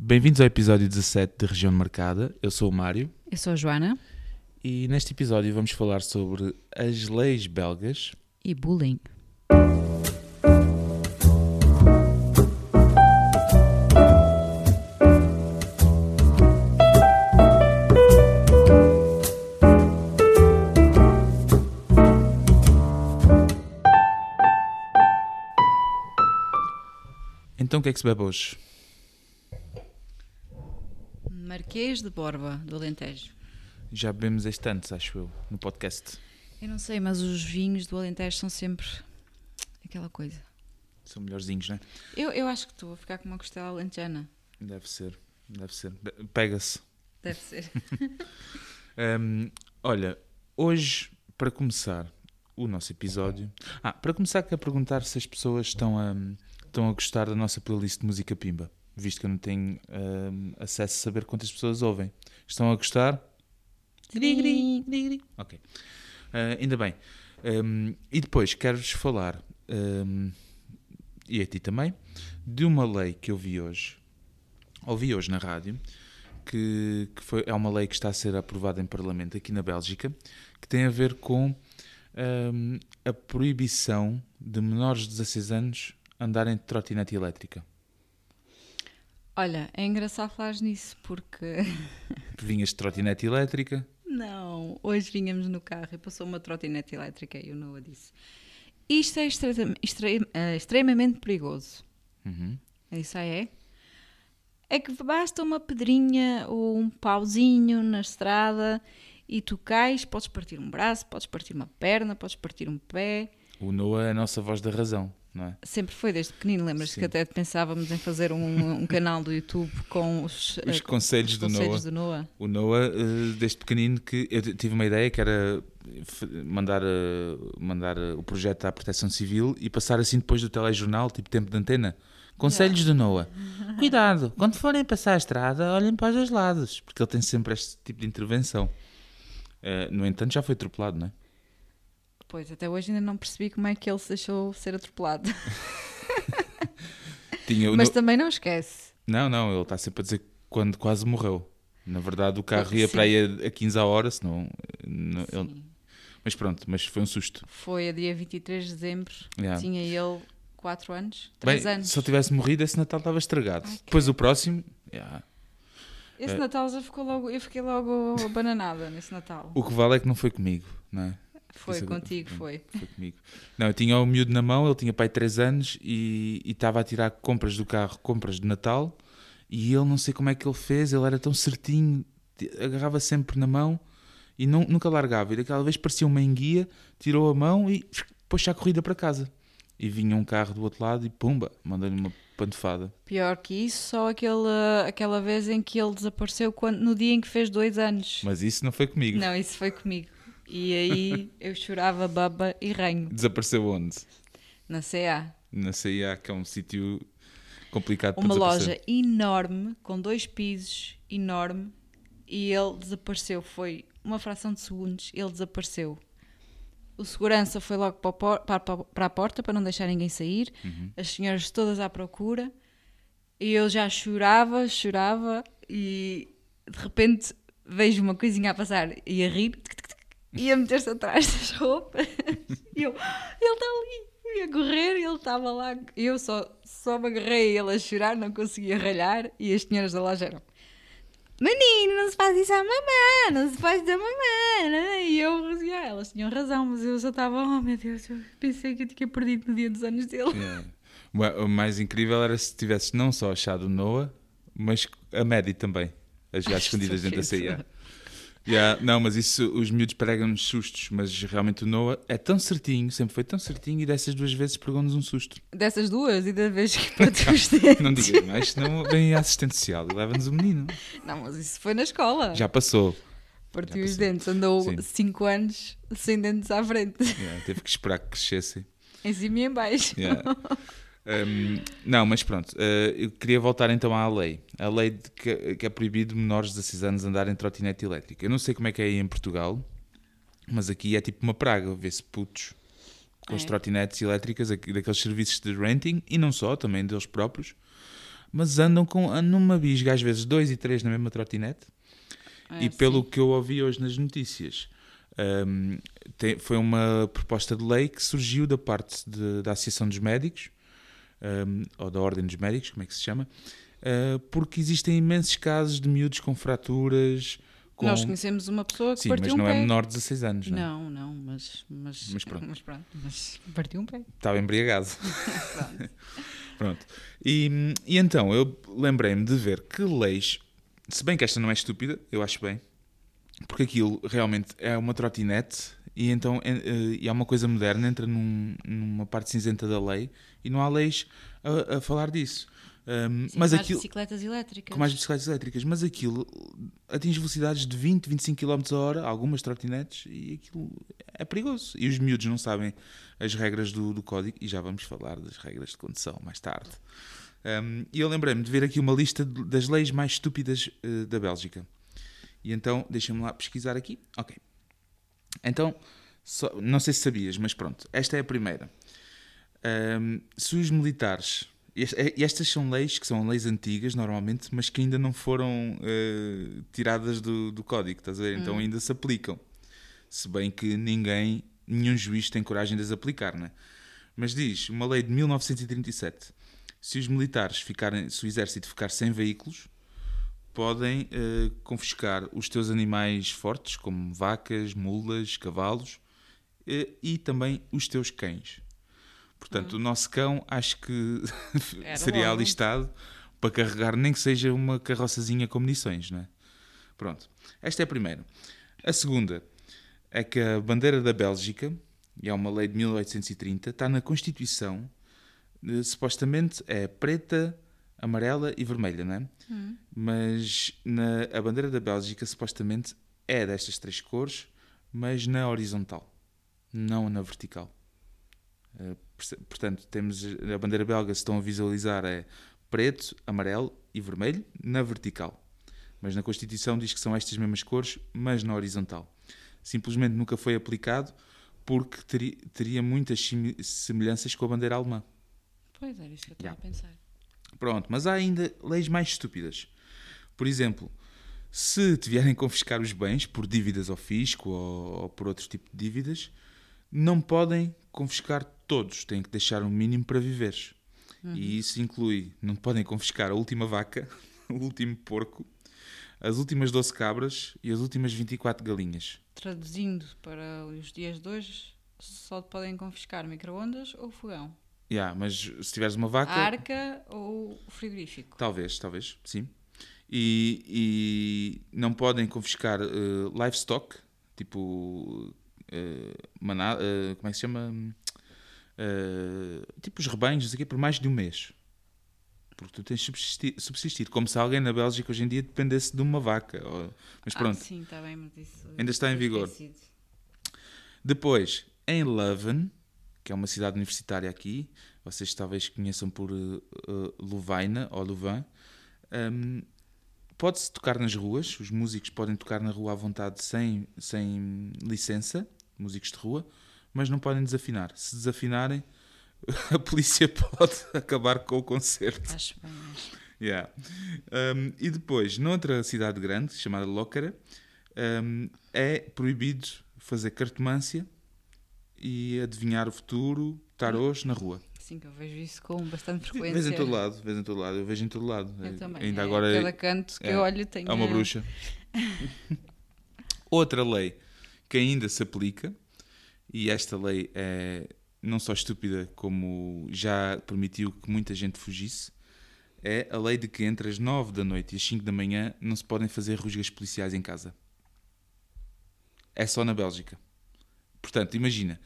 Bem-vindos ao episódio 17 de Região Marcada. Eu sou o Mário Eu sou a Joana e neste episódio vamos falar sobre as leis belgas. e bullying. Então o que é que se bebe hoje? Marquês de Borba, do Alentejo. Já bebemos este antes, acho eu, no podcast. Eu não sei, mas os vinhos do Alentejo são sempre aquela coisa. São melhorzinhos, não é? Eu, eu acho que estou a ficar com uma costela alentejana. Deve ser, deve ser. Pega-se. Deve ser. Hum, olha, hoje, para começar o nosso episódio... Ah, para começar, quero perguntar se as pessoas estão a, estão a gostar da nossa playlist de música pimba, visto que eu não tenho hum, acesso a saber quantas pessoas ouvem. Estão a gostar? Ok. Ah, ainda bem. Hum, e depois quero-vos falar, hum, e a ti também, de uma lei que eu vi hoje, ouvi hoje na rádio, que, que foi, é uma lei que está a ser aprovada em Parlamento aqui na Bélgica, que tem a ver com hum, a proibição de menores de 16 anos andarem de trotinete elétrica. Olha, é engraçado falar nisso porque. Vinhas de trotinete elétrica, Não, hoje vinhamos no carro e passou uma trotinete elétrica e o Noah disse: Isto é extrema- eh, extremamente perigoso. uhum, Eu disse, ah, é? É que basta uma pedrinha ou um pauzinho na estrada e tu cais, podes partir um braço, podes partir uma perna, podes partir um pé. o Noah é a nossa voz da razão, é? Sempre foi desde pequenino, lembras que até pensávamos em fazer um, um canal do YouTube com os, Os eh, conselhos os do conselhos Noah. do Noah. O Noah, eh, desde pequenino, que eu tive uma ideia que era mandar, eh, mandar o projeto à Proteção Civil e passar assim depois do telejornal, tipo tempo de antena. Conselhos do Noah. Cuidado, quando forem passar a estrada, olhem para os dois lados, porque ele tem sempre este tipo de intervenção. No entanto, já foi atropelado, não é? Pois, até hoje ainda não percebi como é que ele se deixou ser atropelado. Tinha Mas No- também não esquece. Não, não, ele está sempre a dizer quando quase morreu. Na verdade, o carro ia Sim. para aí a, a 15 a hora, senão. não- ele-. Mas pronto, mas foi um susto. Foi a dia 23 de dezembro, Yeah. tinha ele 4 anos, Bem, 3 anos. se ele tivesse morrido, esse Natal estava estragado. Ai, Depois o próximo, yeah. Esse É. Natal já ficou logo, eu fiquei logo bananada nesse Natal. o que vale é que não foi comigo, não é? Foi Isso- contigo, foi. Foi comigo. Não, eu tinha o miúdo na mão, ele tinha pai 3 anos e e estava a tirar compras do carro, compras de Natal, e ele não sei como é que ele fez, ele era tão certinho, agarrava sempre na mão e não- nunca largava. E daquela vez parecia uma enguia, tirou a mão e pôs-se à corrida para casa. E vinha um carro do outro lado e pumba, mandou-lhe uma pantofada. Pior que isso, só aquele, aquela vez em que ele desapareceu quando, no dia em que fez dois anos. Mas isso não foi comigo. Não, isso foi comigo. E aí eu chorava baba e ranho Desapareceu onde? na CA. Na CIA, que é um sítio complicado Uma loja enorme, com dois pisos, enorme, e ele desapareceu. Foi uma fração de segundos, ele desapareceu. O segurança foi logo para a porta para não deixar ninguém sair. Uhum. As senhoras todas à procura. E eu já chorava, chorava, e de repente vejo uma coisinha a passar e a rir, tic, tic, tic, e a meter-se atrás das roupas. E eu, ele está ali. Eu ia correr e ele estava lá. Eu só, só me agarrei a ele a chorar, não conseguia ralhar. E as senhoras da loja eram: Menino, não se faz isso à mamãe, não se faz da mamãe. né?" E eu, assim, ah, elas tinham razão, mas eu já estava, oh meu Deus, eu pensei que eu tinha perdido no dia dos anos dele. Yeah. O o mais incrível era se tivesses não só achado o Noah, mas a Maddie também, a jogar escondidas dentro da CIA. Yeah, não, mas isso, os miúdos pregam-nos sustos, mas realmente o Noah é tão certinho, sempre foi tão certinho, e dessas duas vezes pegou-nos um susto. Dessas duas, e da vez que partiu os dentes. Não digas mais, senão vem a assistente social e leva-nos o menino. Não, mas isso foi na escola. Já passou. Partiu os dentes, andou Sim. 5 anos sem dentes à frente, Yeah, teve que esperar que crescessem. em cima e em baixo. Yeah. Um, não, mas pronto, uh, eu queria voltar então à lei. A lei de que, que é proibido menores de 16 anos andarem em trotinete elétrica. Eu não sei como é que é aí em Portugal, mas aqui é tipo uma praga, vê-se putos com as É. trotinetes elétricas, daqueles serviços de renting, e não só, também deles próprios, mas andam com, numa bisga, às vezes dois e três na mesma trotinete. É, e pelo sim. que eu ouvi hoje nas notícias, hum, tem- foi uma proposta de lei que surgiu da parte de- da Associação dos Médicos, hum, ou da Ordem dos Médicos, como é que se chama, uh, porque existem imensos casos de miúdos com fraturas. Com... Nós conhecemos uma pessoa que Sim, partiu mas um não pé. é menor de 16 anos, não é? Não, não, mas, mas, Mas pronto. mas pronto, mas partiu um pé. Estava embriagado. Pronto. Pronto. E, e então, eu lembrei-me de ver que leis, se bem que esta não é estúpida, eu acho bem, porque aquilo realmente é uma trotinete e então é, é- e é uma coisa moderna, entra num- numa parte cinzenta da lei e não há leis a, a falar disso. Um, Sim, mas mais aquilo, bicicletas elétricas. com mais bicicletas elétricas, mas aquilo atinge velocidades de 20, 25 km a hora, algumas trotinetes, e aquilo é perigoso. E os miúdos não sabem as regras do, do código, e já vamos falar das regras de condução mais tarde. Um, e eu lembrei-me de ver aqui uma lista das leis mais estúpidas eh, da Bélgica. E então, deixa-me lá pesquisar aqui. Ok. Então, só- não sei se sabias, mas pronto, esta é a primeira. Um, se os militares. est- estas são leis que são leis antigas, normalmente, mas que ainda não foram eh, tiradas do, do código, estás a ver? Então ainda se aplicam. Se bem que ninguém, nenhum juiz tem coragem de as aplicar, né? Mas diz, uma lei de 1937, se os militares ficarem, se o exército ficar sem veículos, podem eh, confiscar os teus animais fortes, como vacas, mulas, cavalos, eh, e também os teus cães. Portanto, o nosso cão acho que seria logo. alistado para carregar nem que seja uma carroçazinha com munições, não é? Pronto. Esta é a primeira. A segunda é que a bandeira da Bélgica, e é uma lei de 1830, está na Constituição, eh, supostamente é preta, amarela e vermelha, não é? Mas na, a bandeira da Bélgica supostamente é destas três cores, mas na horizontal, não na vertical. Eh, Portanto, temos a bandeira belga, se estão a visualizar, é preto, amarelo e vermelho na vertical. Mas na Constituição diz que são estas mesmas cores, mas na horizontal. Simplesmente nunca foi aplicado porque teria, teria muitas semelhanças com a bandeira alemã. Pois era isso que eu estava Yeah. a pensar. Pronto, mas há ainda leis mais estúpidas. Por exemplo, se te vierem confiscar os bens por dívidas ao fisco ou, ou por outro tipo de dívidas, não podem confiscar todos, têm que deixar um mínimo para viveres. E isso inclui, não podem confiscar a última vaca, o último porco, as últimas 12 cabras e as últimas 24 galinhas. Traduzindo para os dias de hoje, só podem confiscar micro-ondas ou fogão. Yeah, mas se tiveres uma vaca. A arca ou o frigorífico. Talvez, talvez, sim. E, e não podem confiscar eh, livestock, tipo. eh, maná, eh, como é que se chama? Tipo os rebanhos, não sei o quê, por mais de um mês. Porque tu tens de subsistir, subsistir. Como se alguém na Bélgica hoje em dia dependesse de uma vaca. ou- Mas Ah, pronto. sim, está bem, mas isso. Ainda está em vigor. esquecido. Depois, em Leuven, que é uma cidade universitária aqui, vocês talvez conheçam por uh, ou Louvain, um, pode-se tocar nas ruas, os músicos podem tocar na rua à vontade sem, sem licença, músicos de rua, mas não podem desafinar. Se desafinarem, a polícia pode acabar com o concerto. Acho bem. Yeah. Um, e depois, noutra cidade grande, chamada Lócara, um, é proibido fazer cartomância e adivinhar o futuro, tarôs na rua. Sim, que eu vejo isso com bastante Vês frequência. em todo lado, vês em todo lado, eu vejo em todo lado. Eu também. Ainda é, agora Cada canto que é, eu olho tem. é uma bruxa. Outra lei que ainda se aplica, e esta lei é não só estúpida, como já permitiu que muita gente fugisse, é a lei de que entre as 9 da noite e as 5 da manhã não se podem fazer rusgas policiais em casa. É só na Bélgica. Portanto, imagina,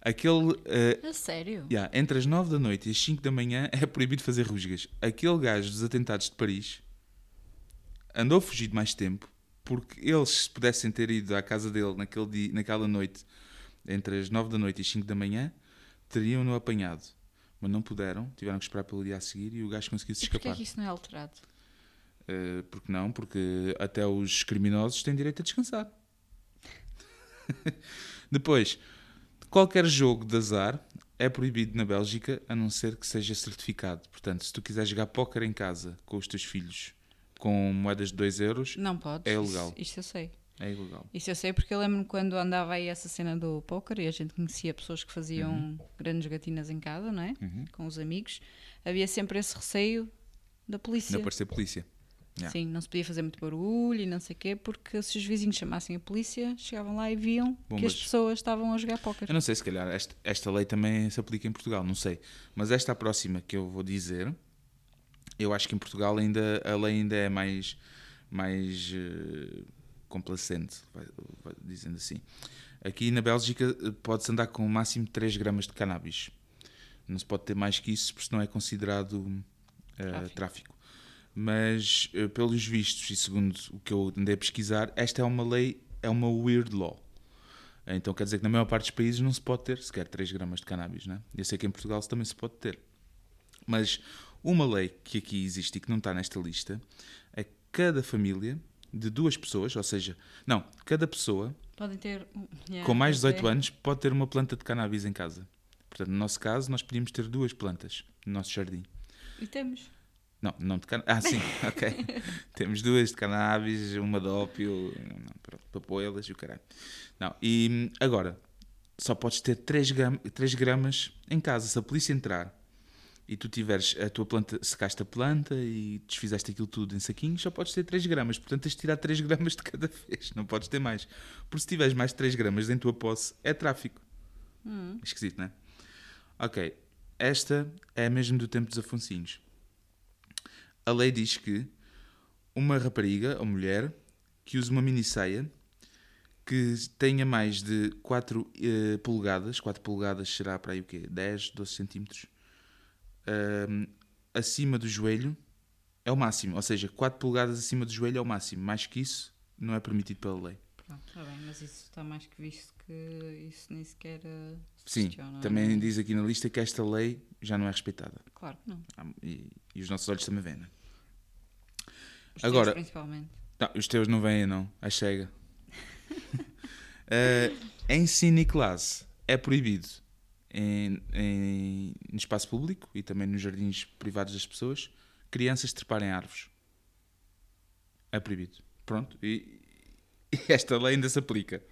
aquele. eh, A sério? Yeah, entre as 9 da noite e as 5 da manhã é proibido fazer rusgas. Aquele gajo dos atentados de Paris andou fugido mais tempo porque eles, se pudessem ter ido à casa dele naquele dia, naquela noite, entre as 9 da noite e as 5 da manhã, teriam-no apanhado. Mas não puderam, tiveram que esperar pelo dia a seguir e o gajo conseguiu se E porquê é escapar. que isso não é alterado? Eh, porque não? Porque até os criminosos têm direito a descansar. Depois, qualquer jogo de azar, é proibido na Bélgica a não ser que seja certificado. Portanto, se tu quiseres jogar póquer em casa com os teus filhos com moedas de 2 euros, Não podes. É isso- ilegal. Isto eu sei. é ilegal. Isso eu sei porque eu lembro-me quando andava aí essa cena do póquer e a gente conhecia pessoas que faziam Uhum. grandes gatinas em casa, não é? Com os amigos. Havia sempre esse receio da polícia. Não aparecer polícia. Yeah. Sim, não se podia fazer muito barulho e não sei o quê, porque se os vizinhos chamassem a polícia, chegavam lá e viam Bom, que as pessoas estavam a jogar póquer. Eu não sei, se calhar esta, esta lei também se aplica em Portugal, não sei. Mas esta próxima que eu vou dizer, eu acho que em Portugal ainda a lei ainda é mais, mais eh, complacente, vai- vai dizendo assim. Aqui na Bélgica eh, pode-se andar com o máximo 3 gramas de cannabis. Não se pode ter mais que isso, porque senão é considerado eh, Tráfico. tráfico. Mas, eh, pelos vistos, e segundo o que eu andei a pesquisar, esta é uma lei, é uma weird law. Então quer dizer que na maior parte dos países não se pode ter sequer 3 gramas de cannabis, né? Eu sei que em Portugal também se pode ter. Mas uma lei que aqui existe e que não está nesta lista é que cada família de duas pessoas, ou seja, não, cada pessoa ter. Yeah, com mais de pois 18 é. anos pode ter uma planta de cannabis em casa. Portanto, no nosso caso, nós podíamos ter duas plantas no nosso jardim. E temos. Não, não de cannabis. Ah, sim, ok. Temos duas de cannabis, uma de ópio, papoelas e o caralho. Não, e hum, agora, só podes ter 3, gram, 3 gramas em casa. Se a polícia entrar e tu tiveres a tua planta, secaste a planta e desfizeste aquilo tudo em saquinhos, só podes ter 3 gramas. Portanto, tens de tirar 3 gramas de cada vez. Não podes ter mais. Porque se tiveres mais de 3 gramas em tua posse, é tráfico. Esquisito, não é? Ok. Esta é mesmo do tempo dos Afonsinhos. A lei diz que uma rapariga ou mulher que use uma mini saia que tenha mais de 4 polegadas, 4 polegadas será para aí o quê? 10, 12 centímetros, ahm, acima do joelho é o máximo. Ou seja, 4 polegadas acima do joelho é o máximo. Mais que isso não é permitido pela lei. Pronto, está bem, mas isso está mais que visto que isso nem sequer. uh, se Sim, questiona, também é? diz aqui na lista que esta lei já não é respeitada. Claro que não. Ah, E, e os nossos olhos também veem, não é? Os Agora- teus, principalmente. Não, os teus não vêm, não. A chega. Eh, em ensino e classe é proibido em, em- no espaço público e também nos jardins privados das pessoas crianças treparem árvores. É proibido. Pronto. E, e esta lei ainda se aplica.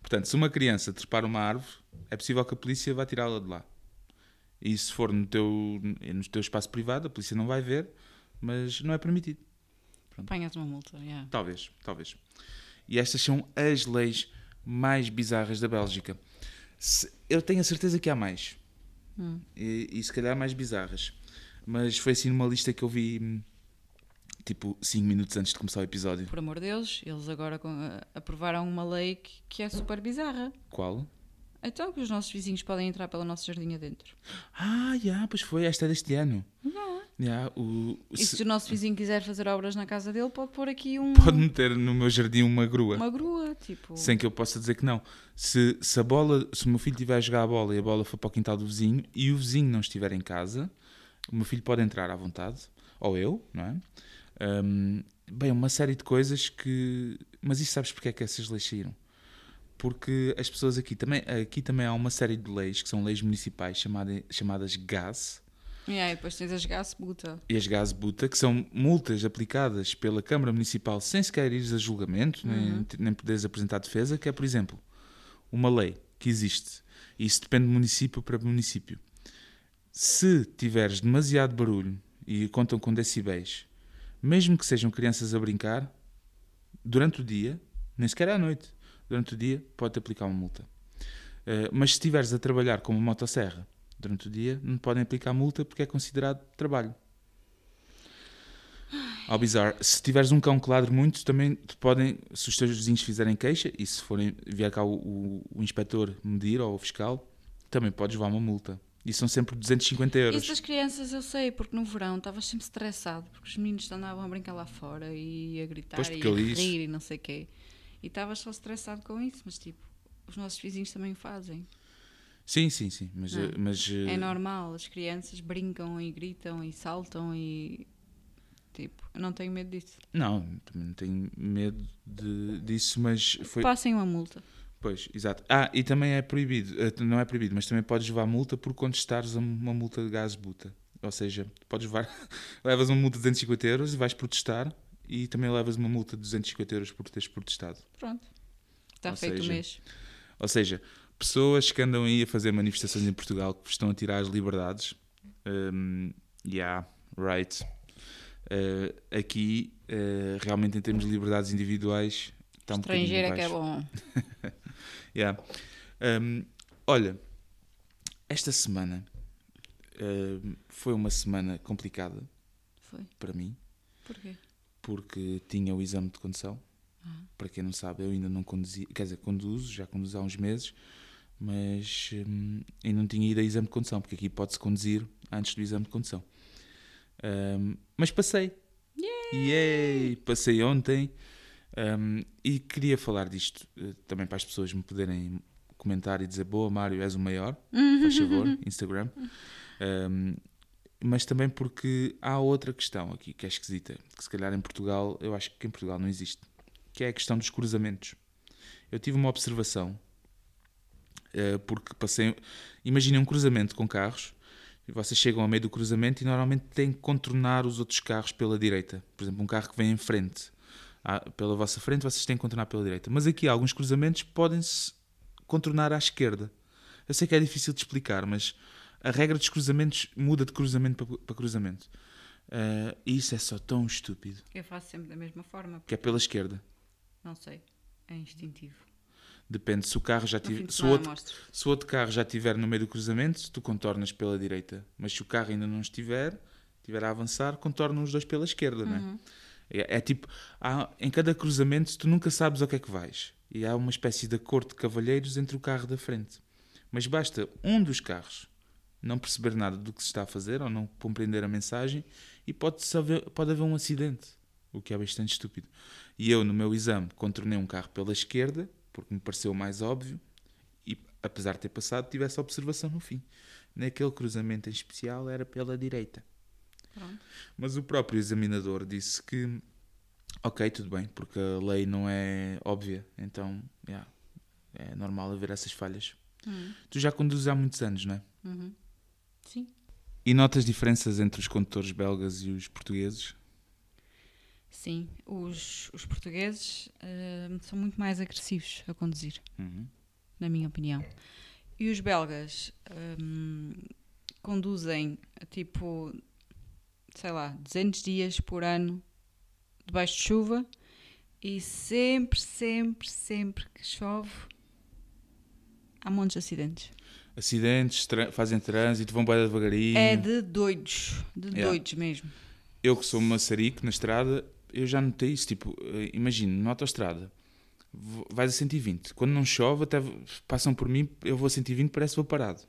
Portanto, se uma criança trepar uma árvore, é possível que a polícia vá tirá-la de lá. E se for no teu, no teu espaço privado, a polícia não vai ver, mas não é permitido. Apanhas uma multa, yeah. Talvez, talvez. E estas são as leis mais bizarras da Bélgica. Se- eu tenho a certeza que há mais. Hum. E, e se calhar mais bizarras. Mas foi assim numa lista que eu vi hum, tipo 5 minutos antes de começar o episódio. Por amor de Deus, eles agora uh, aprovaram uma lei que, que é super bizarra. Qual? Então que os nossos vizinhos podem entrar pelo nosso jardim adentro. Ah, já, pois foi, esta é deste ano. Já, o, E se- se o nosso vizinho quiser fazer obras na casa dele, pode pôr aqui um, pode meter no meu jardim uma grua. uma grua, tipo. Sem que eu possa dizer que não. Se, se a bola, se o meu filho estiver a jogar a bola e a bola for para o quintal do vizinho e o vizinho não estiver em casa, o meu filho pode entrar à vontade, ou eu, não é? Hum, bem, uma série de coisas que. Mas isso sabes porque é que essas leis saíram? Porque as pessoas aqui também, aqui também há uma série de leis que são leis municipais chamada, chamadas GAS E aí depois tens as gasbuta. e as GAS buta, que são multas aplicadas pela Câmara Municipal sem sequer ires a julgamento, nem, nem poderes apresentar defesa, que é, por exemplo, uma lei que existe, e isso depende de município para município. Se tiveres demasiado barulho e contam com decibéis, mesmo que sejam crianças a brincar, durante o dia, nem sequer à noite, durante o dia, pode-te aplicar uma multa. Eh, mas se estiveres a trabalhar com uma motosserra durante o dia, não podem aplicar multa porque é considerado trabalho. Ao bizarro, se tiveres um cão que ladre muito, também te podem, se os teus vizinhos fizerem queixa e se forem vier cá o, o, o inspetor medir ou o fiscal, também podes levar uma multa. E são sempre 250 euros. Isso das crianças eu sei, porque no verão estavas sempre estressado, porque os meninos andavam a brincar lá fora e a gritar Pois, e a ali isso- rir e não sei o quê. E estavas só estressado com isso, mas tipo, os nossos vizinhos também o fazem. Sim, sim, sim. Mas, Não. eh, mas eh, É normal, as crianças brincam e gritam e saltam e. Tipo, eu não tenho medo disso. não, também não tenho medo de, disso, mas foi. Passem uma multa. Pois, exato. Ah, e também é proibido, eh, não é proibido, mas também podes levar multa por contestares uma multa de gás buta. Ou seja, podes levar, levas uma multa de 250 euros e vais protestar e também levas uma multa de 250 euros por teres protestado. Pronto. Está Ou feito seja, o mês. Ou seja, pessoas que andam aí a fazer manifestações em Portugal que estão a tirar as liberdades. Um, yeah, right. Uh, aqui, uh, realmente, em termos de liberdades individuais, está um bocadinho Estrangeiro é que é bom. Yeah. Um, olha, esta semana um, foi uma semana complicada Foi. para mim, Porquê? porque tinha o exame de condução. Ah. Para quem não sabe, eu ainda não conduzi, quer dizer, conduzo, já conduzo há uns meses, mas hum, ainda não tinha ido a exame de condução, porque aqui pode-se conduzir antes do exame de condução. Hum, mas passei. Yay! Passei ontem hum, e queria falar disto eh, também para as pessoas me poderem comentar e dizer: Boa, Mário, és o maior, faz favor, Instagram. Hum, mas também porque há outra questão aqui que é esquisita, que se calhar em Portugal, eu acho que em Portugal não existe, que é a questão dos cruzamentos. Eu tive uma observação, eh, porque passei. Imaginem um cruzamento com carros, e vocês chegam ao meio do cruzamento e normalmente têm que contornar os outros carros pela direita. Por exemplo, um carro que vem em frente, pela vossa frente, vocês têm que contornar pela direita. Mas aqui alguns cruzamentos podem-se contornar à esquerda. Eu sei que é difícil de explicar, mas a regra dos cruzamentos muda de cruzamento para, para cruzamento. Eh, e isso é só tão estúpido, Eu faço sempre da mesma forma. que é pela esquerda. Não sei. É instintivo. Depende, se o carro já tiver. Se outro, se o outro carro já estiver no meio do cruzamento, tu contornas pela direita. Mas se o carro ainda não estiver, estiver a avançar, contorna os dois pela esquerda, não é? É, é tipo, há- em cada cruzamento tu nunca sabes ao que é que vais. E há uma espécie de acordo de cavalheiros entre o carro da frente. Mas basta um dos carros não perceber nada do que se está a fazer ou não compreender a mensagem e pode, haver, pode haver um acidente, o que é bastante estúpido. E eu, no meu exame, contornei um carro pela esquerda, porque me pareceu mais óbvio, e apesar de ter passado, tive essa observação no fim. Naquele cruzamento em especial era pela direita. Pronto. Mas o próprio examinador disse que, ok, tudo bem, porque a lei não é óbvia, então yeah, é normal haver essas falhas. Uhum. Tu já conduzes há muitos anos, não é? Uhum. Sim. E notas diferenças entre os condutores belgas e os portugueses? Sim. Os, os portugueses hum, são muito mais agressivos a conduzir, Uhum. na minha opinião. E os belgas hum, conduzem tipo, sei lá, 200 dias por ano debaixo de chuva e sempre, sempre, sempre que chove há montes de acidentes. Acidentes, fazem trânsito, vão bem devagarinho. É de doidos, de Yeah. doidos mesmo. Eu que sou maçarico na estrada, eu já notei isso. Tipo, eh, imagino, na autoestrada, v- vais a 120. Quando não chove, até passam por mim, eu vou a 120, parece que vou parado.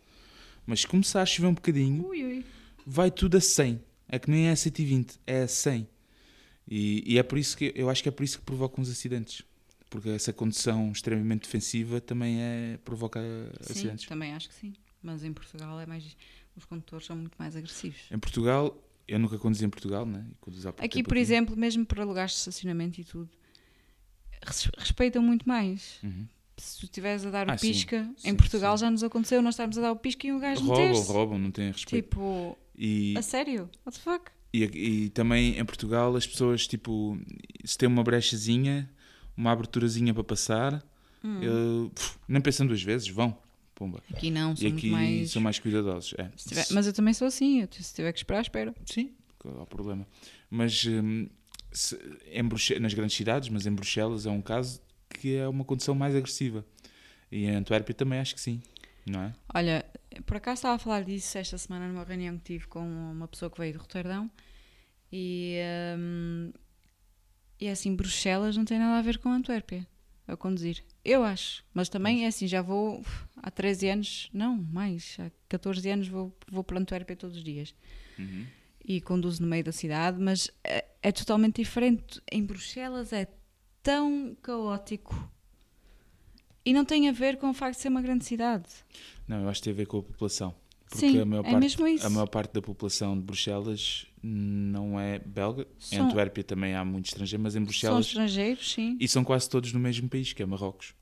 Mas se começar a chover um bocadinho, Ui, ui. vai tudo a 100. É que nem é a 120, é a 100. E, e é por isso que eu acho que é por isso que provocam os acidentes. Porque essa condução extremamente defensiva também é, provoca Sim, acidentes. também acho que sim. Mas em Portugal é mais. Os condutores são muito mais agressivos. Em Portugal, eu nunca conduzi em Portugal, né? Aqui, por exemplo, mesmo para lugares de estacionamento e tudo, res- respeitam muito mais. Uhum. Se tu estiveres a dar o Ah, sim. pisca, Sim, em Portugal sim. já nos aconteceu, nós estarmos a dar o pisca e o gajo Roubam, meter-se. roubam, não têm respeito. Tipo, E, a sério? What the fuck? e, e também em Portugal as pessoas, tipo, se tem uma brechazinha, uma aberturazinha para passar, Hum. eu, pff, nem pensam duas vezes, vão. Pumba. Aqui não, E são aqui muito mais. são mais cuidadosos. É. tiver- Mas eu também sou assim, eu, se tiver que esperar, espero. Sim, qual é o problema? Mas hum, se- em Bruxe- nas grandes cidades, mas em Bruxelas é um caso que é uma condição mais agressiva. E em Antuérpia também acho que sim, não é? Olha, por acaso estava a falar disso esta semana numa reunião que tive com uma pessoa que veio de Roterdão e, hum, e é assim, Bruxelas não tem nada a ver com Antuérpia a conduzir. Eu acho, mas também é assim, já vou há 13 anos, não, mais, há 14 anos vou, vou para Antuérpia todos os dias Uhum. e conduzo no meio da cidade, mas é, é totalmente diferente. Em Bruxelas é tão caótico e não tem a ver com o facto de ser uma grande cidade. Não, eu acho que tem a ver com a população. Porque Sim, a maior é parte, mesmo isso. A maior parte da população de Bruxelas não é belga. Em São- Antuérpia também há muito estrangeiro, mas em São Bruxelas. estrangeiros, sim. E são quase todos no mesmo país, que é Marrocos.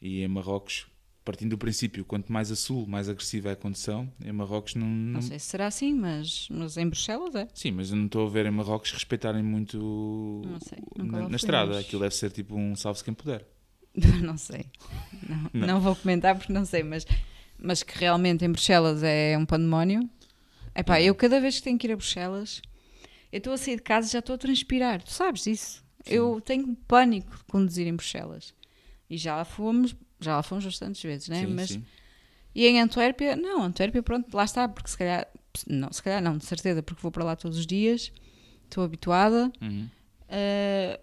E em Marrocos, partindo do princípio, quanto mais a sul, mais agressiva é a condução, em Marrocos não. não- Não sei se será assim, mas, mas em Bruxelas é. Sim, mas eu não estou a ver em Marrocos respeitarem muito Não sei, na, na estrada. Aquilo deve ser tipo um salve-se quem puder. não sei. Não, Não. não vou comentar porque não sei, mas, mas que realmente em Bruxelas é um pandemónio. Epá, eu cada vez que tenho que ir a Bruxelas, eu estou a sair de casa e já estou a transpirar. Tu sabes disso? Eu tenho pânico de conduzir em Bruxelas. E já lá fomos, já lá fomos bastantes vezes, né? Sim, mas sim. E em Antuérpia, não, Antuérpia, pronto, lá está, porque se calhar, não, se calhar não, de certeza, porque vou para lá todos os dias, estou habituada, Uhum. eh,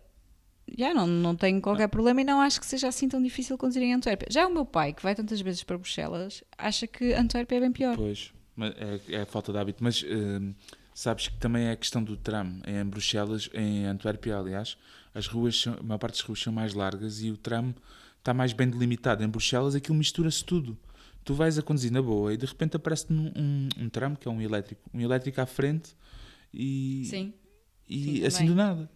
já não, não tenho qualquer problema e não acho que seja assim tão difícil conduzir em Antuérpia. Já o meu pai, que vai tantas vezes para Bruxelas, acha que Antuérpia é bem pior. Pois, mas é, é a falta de hábito. Mas hum, sabes que também é a questão do tram. Em Bruxelas, em Antuérpia, aliás, as ruas, são, a maior parte das ruas são mais largas e o tram está mais bem delimitado. Em Bruxelas, aquilo mistura-se tudo. Tu vais a conduzir na boa e de repente aparece-te um, um, um tram, que é um elétrico, um elétrico à frente e, Sim, e sim, assim do nada.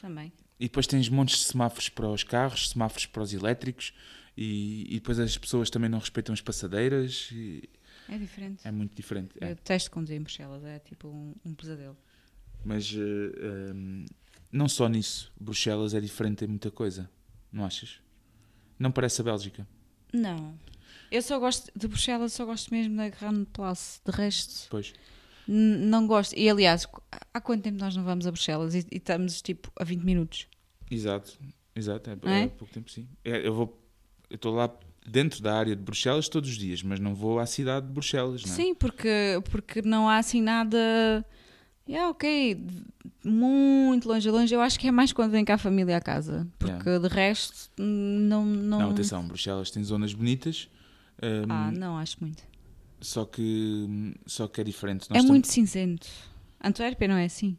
também. E depois tens montes de semáforos para os carros, semáforos para os elétricos e, e depois as pessoas também não respeitam as passadeiras. e É diferente. é muito diferente. é. Eu detesto conduzir em Bruxelas, é tipo um, um pesadelo. Mas eh, ehm, não só nisso, Bruxelas é diferente em muita coisa, não achas? Não parece a Bélgica. Não. Eu só gosto de Bruxelas, só gosto mesmo da Grand Place. De resto, Pois. Não gosto. E aliás, há quanto tempo nós não vamos a Bruxelas e, e estamos tipo a 20 minutos? Exato, exato. É, é? é pouco tempo, sim. É, eu vou, eu estou lá dentro da área de Bruxelas todos os dias, mas não vou à cidade de Bruxelas, não é? Sim, porque, porque não há assim nada. É ok, muito longe, longe. Eu acho que é mais quando vem cá a família à casa. Porque de resto, não. Não, Não, atenção, Bruxelas tem zonas bonitas, ehm, Ah, não, acho muito. só, que, só que é diferente. É Nós muito cinzento. Antuérpia não é assim.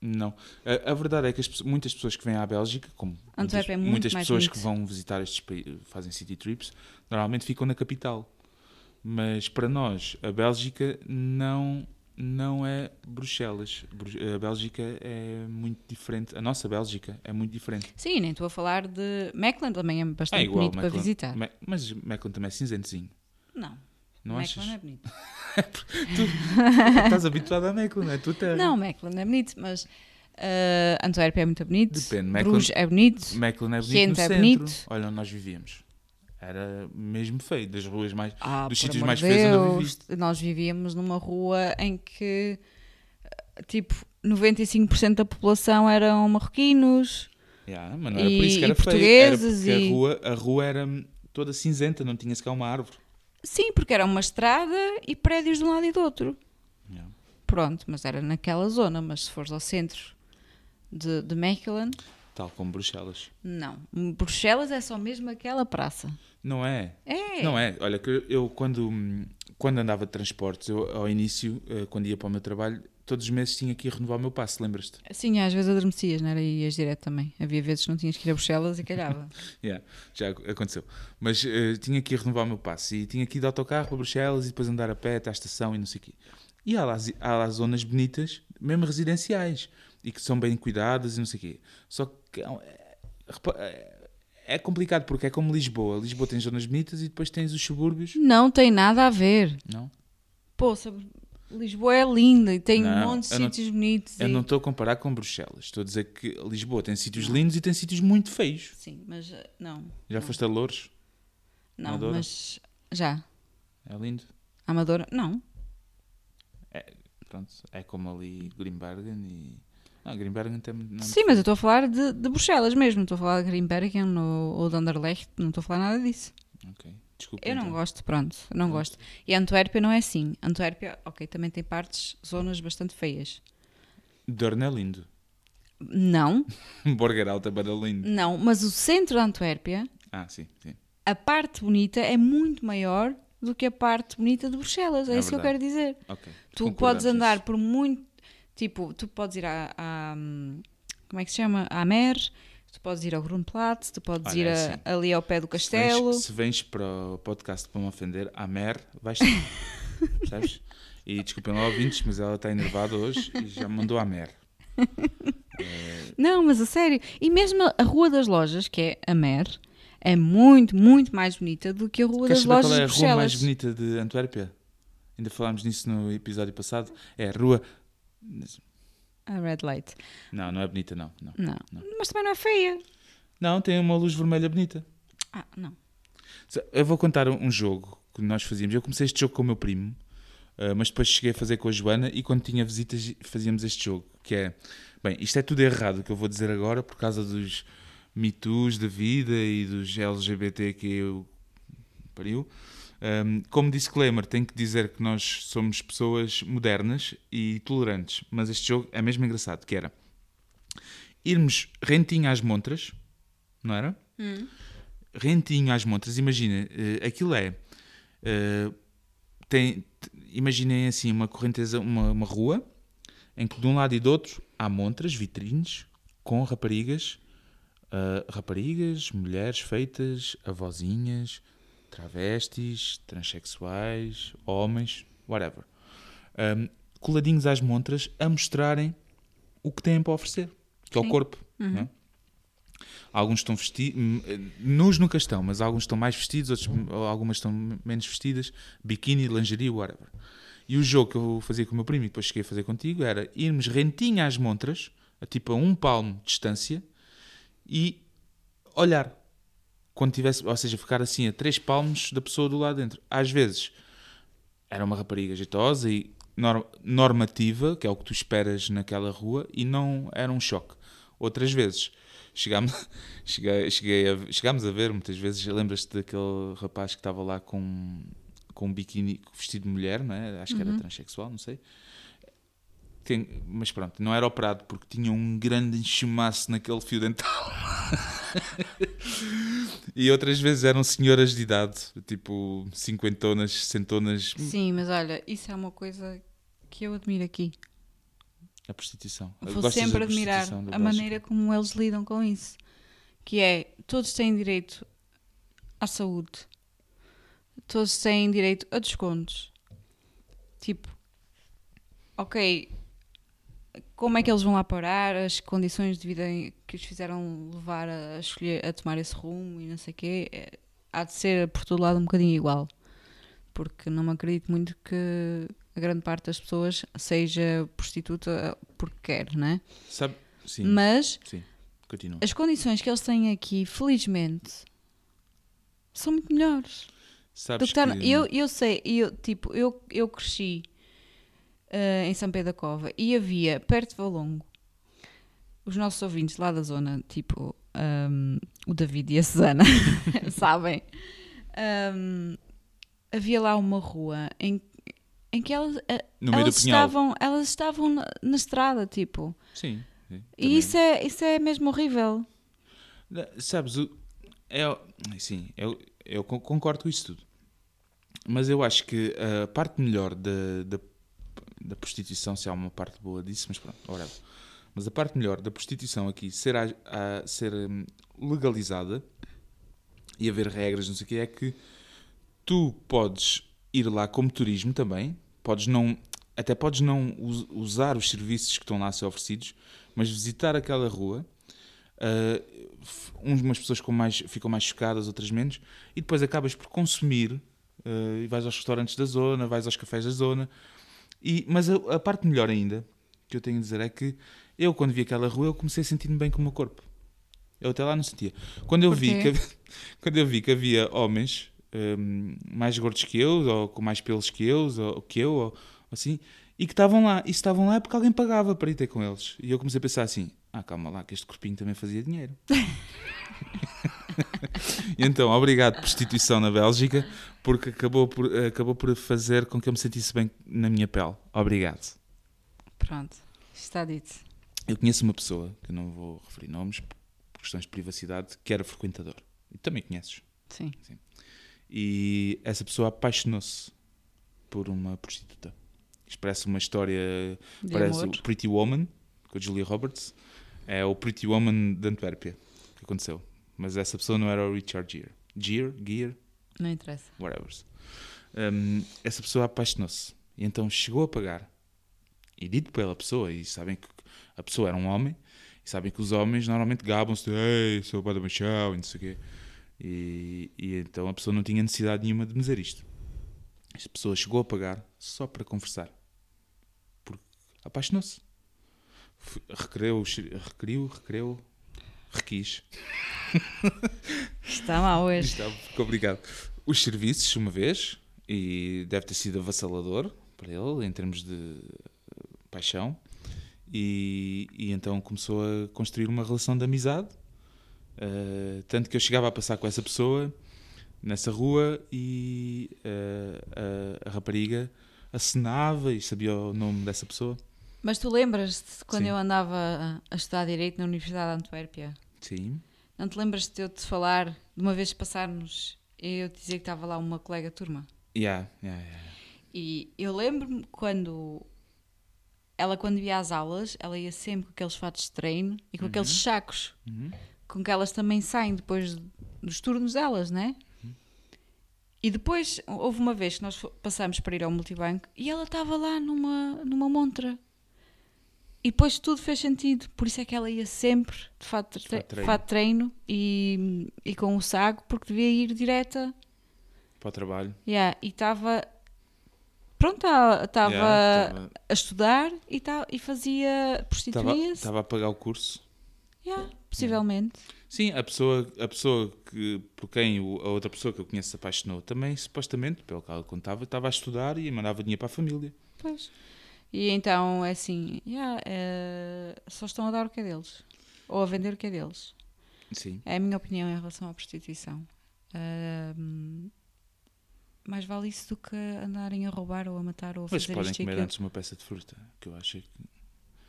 Não. A, a verdade é que as muitas pessoas que vêm à Bélgica, como muitas, é muitas pessoas bonito. que vão visitar estes países, fazem city trips, normalmente ficam na capital. Mas para nós, a Bélgica não, não é Bruxelas. Bru- A Bélgica é muito diferente. A nossa Bélgica é muito diferente. Sim, nem estou a falar de. Mecklen também é bastante é igual, bonito para visitar. Me- mas Mechlin também é cinzentozinho. Não, Não Mecklen achas? é bonito. Estás habituado a Mechlin, é a tua terra. Não, Mecklen é bonito, mas uh, Antuérpia é muito bonito. Depende, Bruges é bonito. Mechlin é bonito Gente, no é centro. bonito. Olha onde nós vivíamos. Era mesmo feio, das ruas mais... Ah, dos por sítios mais feios onde eu Deus, Nós vivíamos numa rua em que, eh, tipo, 95% da população eram marroquinos. Yeah, mas não era por E- isso que era feio. Era porque e- a, rua, a rua era toda cinzenta, não tinha sequer uma árvore. Sim, porque era uma estrada e prédios de um lado e do outro. Yeah. Pronto, mas era naquela zona. Mas se fores ao centro de, de Mechelen, Tal como Bruxelas. não. Bruxelas é só mesmo aquela praça. Não é? É. Não é. Olha, que eu quando, quando andava de transportes, eu, ao início, eh, quando ia para o meu trabalho, todos os meses tinha que ir renovar o meu passe, lembras-te? Sim, às vezes adormecias, não era? E ias direto também. Havia vezes que não tinhas que ir a Bruxelas e calhava. Yeah, já ac- aconteceu. Mas eh, tinha que ir renovar o meu passe e tinha que ir de autocarro para Bruxelas e depois andar a pé até à estação e não sei o quê. E há lá, há lá zonas bonitas, mesmo residenciais, e que são bem cuidadas e não sei o quê. Só que repa- é- é complicado porque é como Lisboa. Lisboa tem zonas bonitas e depois tens os subúrbios. não tem nada a ver. Não? Poça, Lisboa é linda e tem Não, um monte de eu não- sítios bonitos. Eu e- não estou a comparar com Bruxelas. Estou a dizer que Lisboa tem sítios lindos e tem sítios muito feios. Sim, mas uh, não. Já não, foste a Louros? Não, Amadora? mas já. É lindo. Amadora? Não. Pronto, é como ali Grimbergen e. Não, Grimbergen tem. Não, Sim, mas eu estou a falar de, de Bruxelas mesmo. Não estou a falar de Grimbergen ou, ou de Anderlecht. Não estou a falar nada disso. Ok, desculpa. Eu não então. gosto, pronto. Não gosto. E Antuérpia não é assim. Antuérpia, ok, também tem partes, zonas bastante feias. Dorne é lindo. Não, Borgerau também é lindo. não. Mas o centro de Antuérpia, Ah, sim, sim. a parte bonita é muito maior do que a parte bonita de Bruxelas. É, É isso que eu quero verdade. dizer. Ok. Tu podes andar por muito. Tipo, tu podes ir à. hum, como é que se chama? À Mer, tu podes ir ao Grundplatz, tu podes Olha, ir é a- assim. ali ao pé do Se vens- castelo. Se vens, para o podcast para me ofender, a Mer, vais. Percebes? E desculpem lá ouvintes, mas ela está enervada hoje e já me mandou a Mer. Não, mas a sério. E mesmo a Rua das Lojas, que é a Mer, é muito, muito mais bonita do que a Rua Queres das Lojas qual é a rua mais bonita de Antuérpia? Ainda falámos nisso no episódio passado. É a rua. A Red Light. Não, não é bonita, não. Não, Não. Não. Mas também não é feia. não tem uma luz vermelha bonita. Ah, não. Eu vou contar um jogo que nós fazíamos. Eu comecei este jogo com o meu primo, uh, mas depois cheguei a fazer com a Joana e quando tinha visitas fazíamos este jogo, que é... Bem, isto é tudo errado o que eu vou dizer agora por causa dos Me Too's da vida e dos LGBT que eu pariu. Um, como disclaimer, tenho que dizer que nós somos pessoas modernas e tolerantes, mas este jogo é mesmo engraçado, que era irmos rentinho às montras, não era? rentinho às montras, imagina, eh, aquilo é. eh, tem, imaginem assim uma correnteza, uma, uma rua em que de um lado e do outro há montras, vitrines com raparigas, ah, raparigas, mulheres feitas, avózinhas, travestis, transexuais, homens, whatever. Ahm, coladinhos às montras a mostrarem o que têm para oferecer, que é o corpo. não é? Alguns estão vestidos, nus nunca estão, mas alguns estão mais vestidos, outros, algumas estão menos vestidas, biquíni, lingerie, whatever. E o jogo que eu fazia com o meu primo e depois cheguei a fazer contigo era irmos rentinho às montras, a tipo a um palmo de distância, e olhar. Quando tivesse, ou seja, ficar assim a três palmos da pessoa do lado dentro. Às vezes era uma rapariga jeitosa e nor- normativa, que é o que tu esperas naquela rua, e não era um choque. Outras vezes chegámos, cheguei, cheguei a, chegámos a ver, muitas vezes, lembras-te daquele rapaz que estava lá com, com um biquíni vestido de mulher, não é? acho que era transexual, não sei. Tem- mas pronto, não era operado porque tinha um grande enxumaço naquele fio dental. e outras vezes eram senhoras de idade, tipo cinquentonas, sessentonas, Sim, mas olha, isso é uma coisa que eu admiro aqui. a prostituição. Vou Gostas sempre admirar a maneira como eles lidam com isso. Que é, todos têm direito à saúde. Todos têm direito a descontos. Tipo, ok, como é que eles vão lá parar? As condições de vida que os fizeram levar a, escolher, a tomar esse rumo e não sei o quê, é- há de ser por todo lado um bocadinho igual. Porque não me acredito muito que a grande parte das pessoas seja prostituta porque quer, não é? Sabe? Sim, Mas sim. Continua. as condições que eles têm aqui, felizmente, são muito melhores. Sabes que tá- que... eu, eu sei, eu, tipo, eu, eu cresci eh, em São Pedro da Cova e havia, perto de Valongo, os nossos ouvintes lá da zona, tipo ahm, o David e a Susana, sabem? Ahm, havia lá uma rua em, em que elas, eh, elas, estavam, elas estavam na, na estrada, tipo. Sim. sim, E isso é, isso é mesmo horrível. Sabes, é, sim, eu, eu con- concordo com isso tudo. Mas eu acho que a parte melhor da, da, da prostituição, se há uma parte boa disso, mas pronto, whatever. Mas a parte melhor da prostituição aqui ser, a, a- ser hum, legalizada e haver regras, não sei o que, é que tu podes ir lá como turismo também, podes não, até podes não us- usar os serviços que estão lá a ser oferecidos, mas visitar aquela rua. Uh, umas pessoas ficam mais, ficam mais chocadas, outras menos, e depois acabas por consumir uh, e vais aos restaurantes da zona, vais aos cafés da zona. E, mas a, a parte melhor ainda que eu tenho a dizer é que eu, quando vi aquela rua, eu comecei a sentir-me bem com o meu corpo. Eu até lá não sentia. Quando eu, vi que, havia- quando eu vi que havia homens um, mais gordos que eu, ou com mais pelos que eu, ou que eu, ou assim, e que estavam lá. E se estavam lá é porque alguém pagava para ir ter com eles. E eu comecei a pensar assim: ah, calma lá, que este corpinho também fazia dinheiro. Então, obrigado, prostituição na Bélgica, porque acabou por, acabou por fazer com que eu me sentisse bem na minha pele. Obrigado. Pronto, está dito. Eu conheço uma pessoa, que não vou referir nomes, por questões de privacidade, que era frequentador. E também conheces. Sim. E essa pessoa apaixonou-se por uma prostituta. Isto parece uma história. De parece amor. o Pretty Woman, com a Julia Roberts. É o Pretty Woman de Antuérpia que aconteceu. Mas essa pessoa não era o Richard Gere. Gere? Gear? Não interessa. whatever. Um, essa pessoa apaixonou-se e então chegou a pagar. E dito pela pessoa, e sabem que a pessoa era um homem, e sabem que os homens normalmente gabam-se de Ei, sou o da machão e não sei o quê. E, e então a pessoa não tinha necessidade nenhuma de me dizer isto. Esta pessoa chegou a pagar só para conversar. Porque apaixonou-se. Requereu, requeriu, requereu, requis. Está mal hoje. Está, obrigado. Os serviços, uma vez, e deve ter sido avassalador para ele em termos de eh, paixão. E, e então começou a construir uma relação de amizade. eh, tanto que eu chegava a passar com essa pessoa nessa rua e eh, a, a rapariga acenava e sabia o nome dessa pessoa. Mas tu lembras-te quando Sim. eu andava a- a estudar Direito na Universidade de Antuérpia? Sim. Não te lembras de eu te falar de uma vez passarmos eu te dizer que estava lá uma colega turma? Yeah, yeah, yeah. E eu lembro-me quando ela, quando ia às aulas, ela ia sempre com aqueles fatos de treino e com aqueles sacos Uhum. com que elas também saem depois dos turnos delas, né? E depois houve uma vez que nós passámos para ir ao multibanco e ela estava lá numa, numa montra. E depois tudo fez sentido. Por isso é que ela ia sempre de fato de, fato treino. fato treino e, e com o saco, porque devia ir direta. Para o trabalho. Yeah, e estava. Pronto, estava Yeah, a estudar e, ta- e fazia. Estava prostituía-se. estava a pagar o curso. Yeah, possivelmente. Sim, a pessoa, a pessoa que, por quem o- a outra pessoa que eu conheço se apaixonou também, supostamente, pelo que ela contava, estava a estudar e mandava dinheiro para a família. Pois. E então é assim, yeah, é, só estão a dar o que é deles. Ou a vender o que é deles. Sim. É a minha opinião em relação à prostituição. Ahm, mais vale isso do que andarem a roubar ou a matar ou a Mas fazer podem comer aquilo. antes uma peça de fruta, que eu acho que...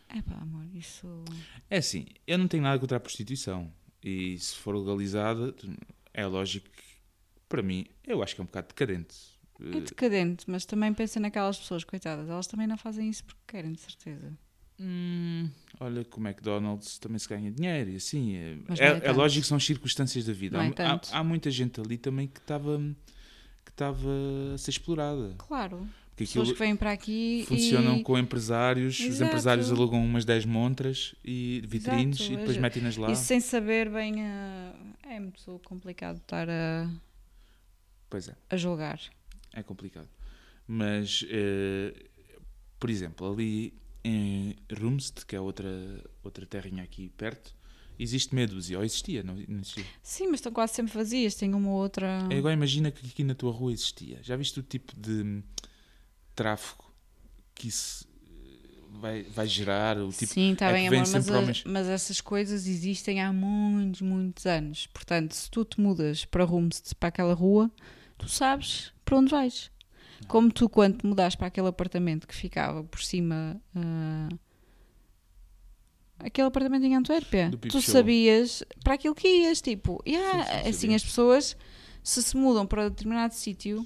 É pá, amor, isso. É assim, eu não tenho nada contra a prostituição. E se for legalizada, é lógico que, para mim, eu acho que é um bocado decadente. É decadente, mas também pensa naquelas pessoas, coitadas. Elas também não fazem isso porque querem, de certeza. Hum, olha, com o McDonald's também se ganha dinheiro e assim. É, Mas é, é é tanto. lógico que são circunstâncias da vida. É há, há- há muita gente ali também que estava que estava a ser explorada. Claro. Porque Pessoas que vêm para aqui funcionam e. com empresários, os Exato. empresários alugam umas 10 montras e vitrines Exato, e depois metem-nas lá. E sem saber bem. ah, é muito complicado estar a, Pois é, a julgar. É complicado. Mas, eh, por exemplo, ali em Rumst, que é outra, outra terrinha aqui perto, existe meia ou existia, não, não existia. Sim, mas estão quase sempre vazias. Tem uma ou outra. É Agora imagina que aqui na tua rua existia. Já viste o tipo de tráfego que isso eh, vai, vai gerar? O tipo, Sim, está é bem, amor, mas, homens- mas essas coisas existem há muitos, muitos anos. Portanto, se tu te mudas para Rumst, para aquela rua, tu sabes para onde vais. Como tu, quando te mudaste para aquele apartamento que ficava por cima. ah, aquele apartamento em Antuérpia, tu Show. sabias para aquilo que ias. Tipo, yeah, Sim, sim, assim, sabia. as pessoas, se se mudam para determinado sítio,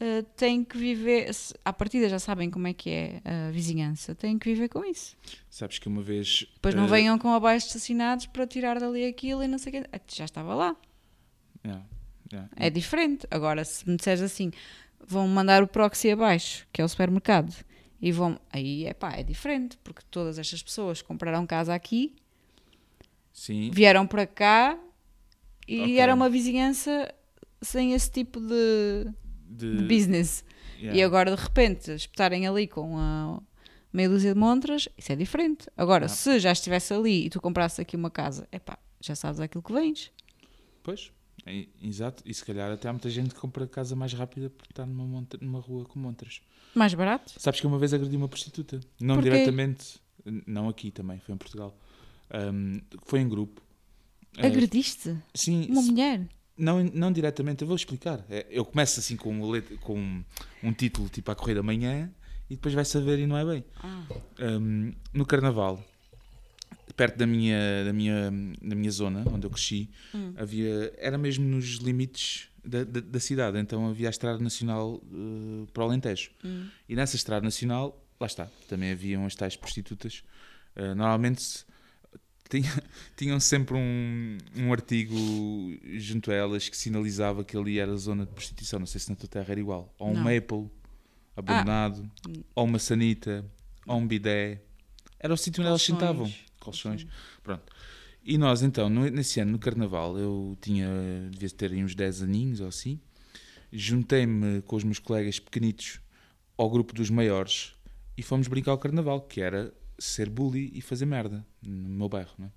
ah, têm que viver. se- À partida já sabem como é que é a vizinhança, têm que viver com isso. Sabes que uma vez. Depois não eh, venham com abaixo estacionados para tirar dali aquilo e não sei o quê. Ah, Já estava lá. yeah, yeah. É diferente. Agora, se me disseres assim, vão mandar o proxy abaixo, que é o supermercado, e vão. Aí é pá, é diferente, porque todas estas pessoas compraram casa aqui, Sim, vieram para cá e Ok. era uma vizinhança sem esse tipo de, de, de business. yeah. E agora, de repente, espetarem ali com a meia dúzia de montras, isso é diferente. Agora, Ah. se já estivesse ali e tu comprasses aqui uma casa, é pá, já sabes aquilo que vens. Pois, é, exato. E se calhar até há muita gente que compra casa mais rápida por estar numa, monta- numa rua com montras. Mais barato? Sabes que uma vez agredi uma prostituta. Não Porquê? diretamente, não aqui também, foi em Portugal. Ahm, foi em grupo. Eh, Agrediste sim, uma mulher? não, não diretamente, eu vou explicar. É, Eu começo assim com, um com um, um título tipo a correr da manhã e depois vai saber e não é bem. Ah. Um, no Carnaval, perto da minha, da minha, da minha zona, onde eu cresci, Hum. havia, era mesmo nos limites da, da, da cidade, então havia a Estrada Nacional uh, para o Alentejo. Hum. E nessa Estrada Nacional, lá está, também haviam as tais prostitutas. Uh, normalmente tinha- tinham sempre um, um artigo junto a elas que sinalizava que ali era a zona de prostituição. Não sei se na tua terra era igual. Ou um Não. maple abandonado, ou uma sanita, ou um bidé. Era o sítio onde elas sentavam. Colchões. Pronto. E nós, então, no- nesse ano, no Carnaval, eu tinha, devia ter aí uns 10 aninhos ou assim, juntei-me com os meus colegas pequenitos ao grupo dos maiores e fomos brincar ao Carnaval, que era ser bully e fazer merda no meu bairro, não é?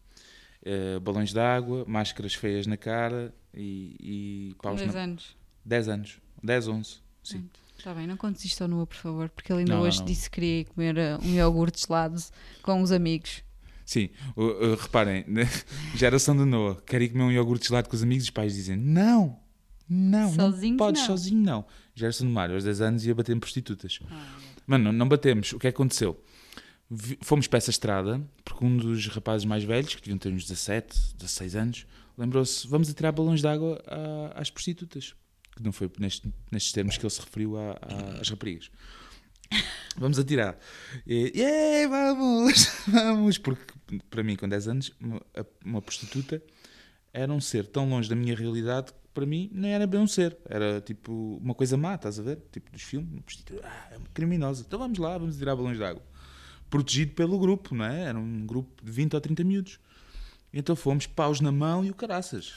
Eh, balões de água, máscaras feias na cara e, e paus 10 na... anos. 10 anos, 10, 11, sim. Está bem, não contes isto ao Noah, por favor, porque ele ainda Não, hoje não. disse que queria comer uh, um iogurte gelado com os amigos. Sim, uh, uh, reparem, né? geração de Noah, quer ir comer um iogurte gelado com os amigos e os pais dizem não, não, Sozinhos, não podes não. sozinho não. Geração de Mário, aos 10 anos ia bater em prostitutas. Mano, não, batemos, o que é que aconteceu? Fomos para essa estrada, porque um dos rapazes mais velhos, que deviam ter uns 17, 16 anos, lembrou-se, vamos atirar balões de água à- às prostitutas. Que não foi neste- nestes termos que ele se referiu à- à- às raparigas. Vamos atirar. E, "Yeah, vamos, vamos. Porque para mim, com 10 anos, uma, prostituta era um ser tão longe da minha realidade que para mim não era bem um ser. Era tipo uma coisa má, estás a ver? Tipo dos filmes, uma prostituta, ah, é uma criminosa. Então vamos lá, vamos tirar balões de água. Protegido pelo grupo, não é? Era um grupo de 20 ou 30 miúdos. Então fomos, paus na mão e o caraças.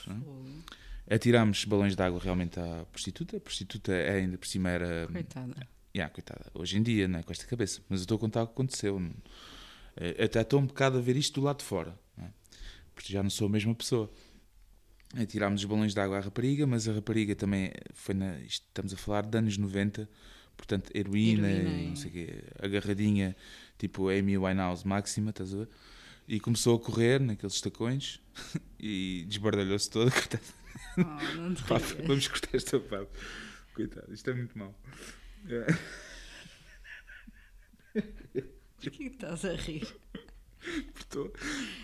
é? Atirámos balões de água realmente à prostituta. A prostituta ainda por cima era. Coitada. Yeah, coitada. Hoje em dia, não é? Com esta cabeça. Mas eu estou a contar o que aconteceu. Não- Até estou um bocado a ver isto do lado de fora. é? Porque já não sou a mesma pessoa. Eh, Tirámos os balões de água à rapariga, mas a rapariga também foi na. estamos a falar de anos 90, portanto, heroína, Heroína e não sei o quê, agarradinha, tipo Amy Winehouse máxima, estás a ver? E começou a correr naqueles tacões e desbardalhou-se toda. coitada. Oh, não te Pá, vamos cortar esta parte. Coitado, isto é muito mau. É. Por que estás a rir? Estou-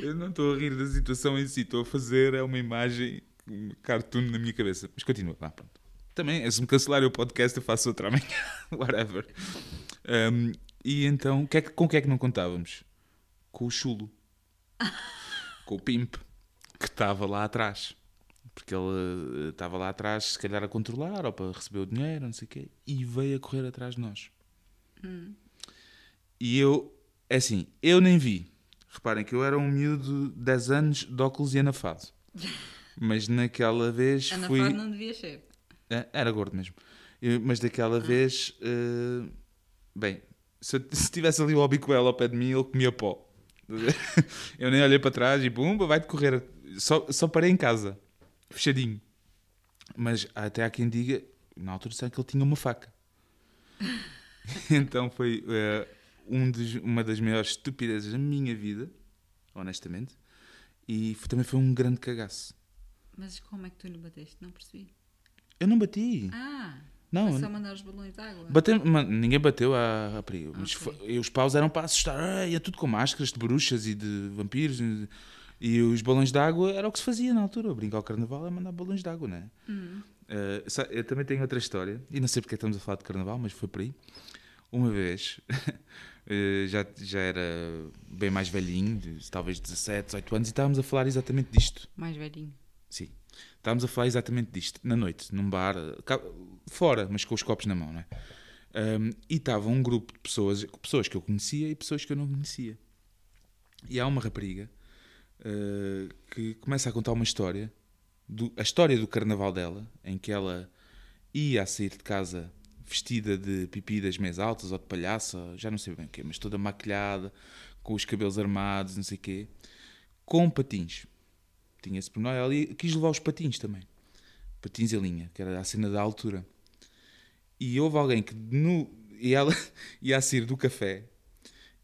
eu não estou a rir da situação em si, estou a fazer é uma imagem, um cartoon na minha cabeça. Mas continua, vá, pronto. Também, se me cancelarem o podcast, eu faço outra amanhã. Whatever. Um, e então, que é que- com o que é que não contávamos? Com o chulo. com o pimp, que estava lá atrás. Porque ele eh, estava lá atrás, se calhar a controlar, ou para receber o dinheiro, não sei o quê, e veio a correr atrás de nós. E eu, é assim, eu nem vi. Reparem que eu era um miúdo de 10 anos de óculos e anafado. Mas naquela vez Ana fui. Não devia ser. É, Era gordo mesmo. Mas daquela vez, eh, bem, se se tivesse ali o Obicoel ao pé de mim, ele comia pó. Eu nem olhei para trás e pumba, vai-te correr. Só, só parei em casa, fechadinho. Mas até há quem diga, na altura disseram que ele tinha uma faca. então foi eh, um dos- uma das maiores estupidezes da minha vida, honestamente. E foi- também foi um grande cagaço. Mas como é que tu lhe bateste? Não percebi. Eu não bati. Ah, Não, foi só mandar os balões de água. Bateu, ninguém bateu mas Ok. foi- e os paus eram para assustar, Ai, é tudo com máscaras de bruxas e de vampiros, e, os balões de água era o que se fazia na altura, brincar ao carnaval é mandar balões de água, não é? Hum. Eh, sa- eu também tenho outra história, e não sei porque é que estamos a falar de carnaval, mas foi por aí. Uma vez, eh, já, já era bem mais velhinho, de- talvez 17, 18 anos, e estávamos a falar exatamente disto. Mais velhinho. Sim. Estávamos a falar exatamente disto, na noite, num bar, eh, fora, mas com os copos na mão, não é? Um, e estava um grupo de pessoas, pessoas que eu conhecia e pessoas que eu não conhecia. E há uma rapariga eh, que começa a contar uma história, do- a história do carnaval dela, em que ela ia a sair de casa vestida de pipi das meias altas ou de palhaça, já não sei bem o quê, mas toda maquilhada, com os cabelos armados, não sei o quê, com patins. Tinha esse pormenor. Ela quis levar os patins também. Patins em linha, que era a cena da altura. E houve alguém que no, e ela ia a sair do café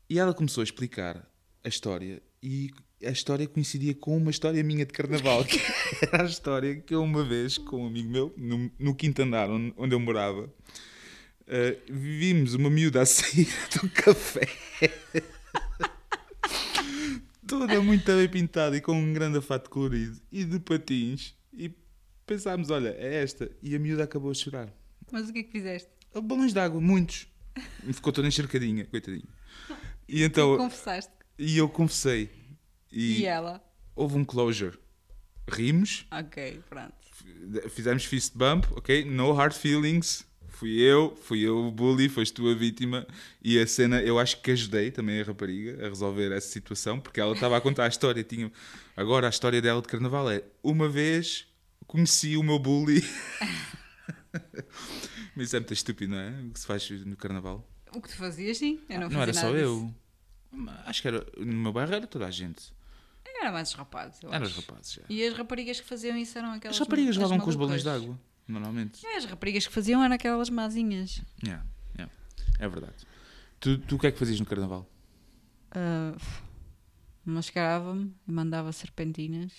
e ela começou a explicar a história e a história coincidia com uma história minha de carnaval, que era a história que eu uma vez, com um amigo meu, no, no quinto andar onde, onde eu morava, eh, vimos uma miúda a sair do café. Toda muito bem pintada e com um grande fato colorido e de patins. E pensámos, olha, é esta. E a miúda acabou a chorar. Mas o que é que fizeste? balões de água, muitos. E ficou toda encharcadinha, coitadinha. E então, Confessaste. e eu confessei. E, e, ela? houve um closure. Rimos, Ok, pronto. fizemos fist bump ok, no hard feelings fui eu, fui eu o bully, foste tu a vítima e a cena, eu acho que ajudei também a rapariga a resolver essa situação, porque ela estava a contar a história, tinha... Agora a história dela de carnaval é, uma vez conheci o meu bully. Mas isso é muito estúpido, não é? O que se faz no carnaval. O que tu fazias, sim. Eu não, Não fazia era só disso. eu. Acho que era, no meu bairro era toda a gente. Era mais os rapazes, eu Eram os rapazes, já. E as raparigas que faziam isso eram aquelas As raparigas as jogam com os balões malucas. Normalmente. É, as raparigas que faziam eram aquelas mazinhas. Yeah, yeah. É verdade. Tu, tu o que é que fazias no carnaval? Ah, mascarava-me e mandava serpentinas,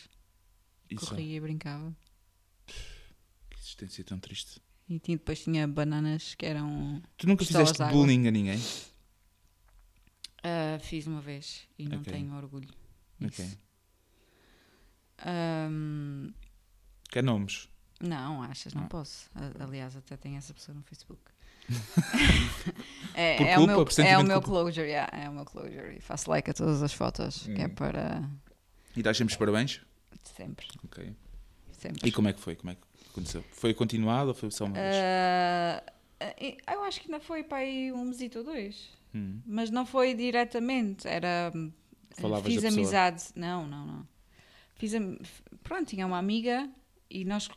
Isso, corria e brincava. que existência tão triste. E tinha, depois tinha bananas que eram. Tu nunca fizeste bullying a ninguém? ah, fiz uma vez e não Ok. tenho orgulho. Ok. disso. Ahm, Quer nomes? Não, achas? Não Ah. posso. Aliás, até tenho essa pessoa no Facebook. é, é culpa, o meu, é o meu culpa. closure, yeah, é o meu closure. E faço like a todas as fotos, que é Hum. para E dás sempre os parabéns? sempre. Ok. sempre. E como é que foi? Como é que aconteceu? Foi continuado ou foi só uma vez? Ah, eu acho que ainda foi para aí um mesito ou dois. Hum. Mas não foi diretamente, era. hum, Falavas fiz amizade. Não, não, não. Fiz Pronto, tinha uma amiga e nós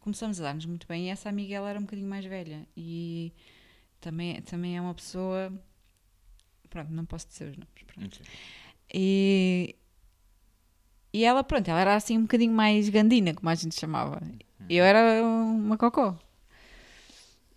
começamos a dar-nos muito bem. E essa amiga ela era um bocadinho mais velha e também, também é uma pessoa. Pronto, não posso dizer os nomes. pronto. Ok. E, e ela, pronto, ela era assim um bocadinho mais gandina, como a gente chamava. E eu era uma cocó.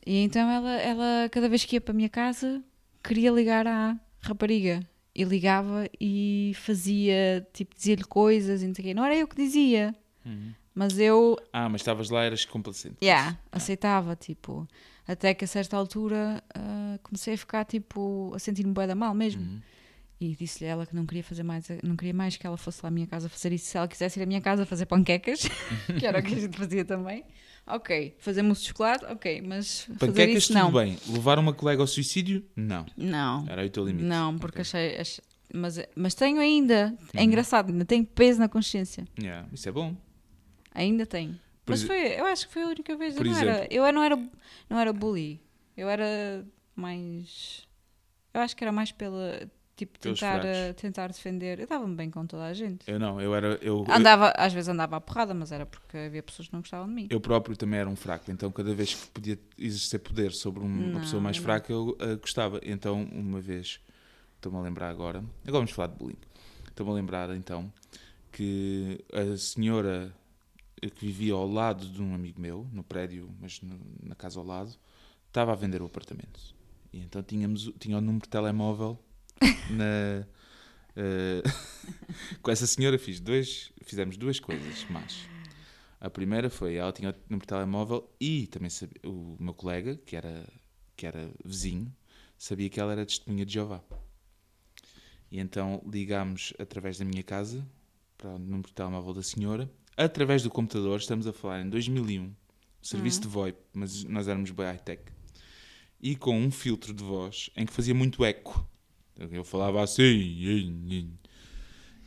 E então ela, ela, cada vez que ia para a minha casa, queria ligar à rapariga. E ligava e fazia, tipo, dizia-lhe coisas e não sei o quê. Não era eu que dizia, Uhum. Mas eu, Ah, mas estavas lá, eras complacente. yeah, aceitava, tipo. Até que a certa altura ah, comecei a ficar, tipo, a sentir-me bué da mal mesmo. Uhum. E disse-lhe ela que não queria fazer mais, não queria mais que ela fosse lá à minha casa fazer isso. Se ela quisesse ir à minha casa fazer panquecas, que era o que a gente fazia também. Ok, fazer mousse de chocolate, ok, mas fazer Panquecas, isso tudo não. bem. Levar uma colega ao suicídio? Não. Não, Era o teu limite. não, porque Ok. achei, ach- mas, mas tenho ainda, é Uhum. engraçado, ainda tenho peso na consciência. Yeah, Isso é bom. Ainda tenho. Por mas foi, eu acho que foi a única vez. Eu não, era, exemplo- eu não era, não era bully. Eu era mais. Eu acho que era mais pela. Tipo, tentar, eh, tentar defender. Eu dava-me bem com toda a gente. Eu não, eu era. Eu, eu, Andava, às vezes andava à porrada, mas era porque havia pessoas que não gostavam de mim. eu próprio também era um fraco, então cada vez que podia exercer poder sobre um- uma Não, pessoa mais eu não. fraca, eu ah, gostava. Então, uma vez, estou-me a lembrar agora, agora vamos falar de bullying. Estou-me a lembrar então que a senhora que vivia ao lado de um amigo meu, no prédio, mas no- na casa ao lado, estava a vender o apartamento. E então tínhamos, tinha o número de telemóvel na. eh, com essa senhora fiz dois, fizemos duas coisas más. A primeira foi, ela tinha o número de telemóvel e também sabia, o meu colega, que era, que era vizinho, sabia que ela era testemunha de Jeová. E então ligámos através da minha casa para o número de telemóvel da senhora, através do computador, estamos a falar em 2001, serviço de VoIP, mas nós éramos bem high-tech, e com um filtro de voz em que fazia muito eco. Eu falava assim, e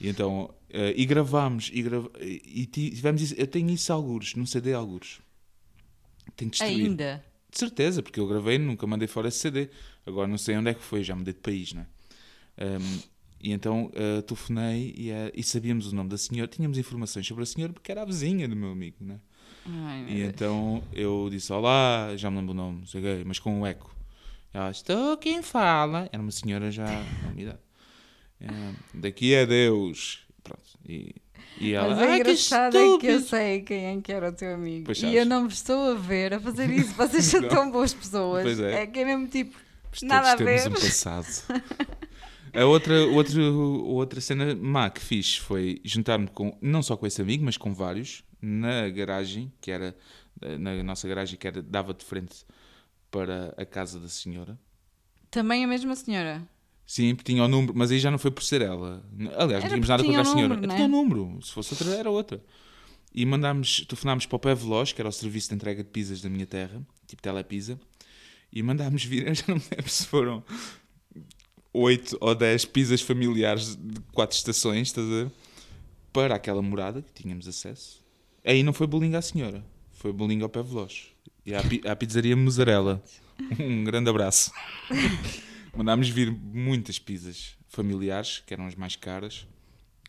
então, eh, e gravámos, e, grava, e ti- tivemos isso, eu tenho isso algures, num CD algures. Tenho que destruir. Ainda. De certeza, porque eu gravei, nunca mandei fora esse CD. Agora não sei onde é que foi, já mudei de país, não é? Um, e então uh, telefonei e, eh, e sabíamos o nome da senhora, tínhamos informações sobre a senhora porque era a vizinha do meu amigo, não é? Ai, meu E Deus. então eu disse: Olá, já me lembro o nome, sei mas com um eco. Ela estou quem fala. Era uma senhora já na minha idade. Eh, daqui é Deus. Pronto. E, e ela. Mas "Ai, é que engraçado é que eu estúpido." sei quem é que era o teu amigo. Pois e sabes. eu não me estou a ver a fazer isso. Vocês são tão boas pessoas. Pois é. é que é mesmo tipo. Mas Nada a temos ver. um passado. A outra, outra, outra cena má que fiz foi juntar-me com, não só com esse amigo, mas com vários, na garagem, que era, na nossa garagem, que era, dava de frente para a casa da senhora. Também a mesma senhora. Sim, porque tinha o número, mas aí já não foi por ser ela. Aliás, não tínhamos nada tinha contra a senhora. número, não é? Tinha o número, se fosse outra, era outra. E mandámos, telefonámos para o Pé Veloz, que era o serviço de entrega de pizzas da minha terra, tipo Telepizza, e mandámos vir, eu já não me lembro se foram 8 ou 10 pizzas familiares de quatro estações, estás a ver? Para aquela morada que tínhamos acesso. Aí não foi bullying à senhora, foi bullying ao Pé Veloz. E à, pi- à pizzaria Mussarela. Um grande abraço. Mandámos vir muitas pizzas familiares, que eram as mais caras,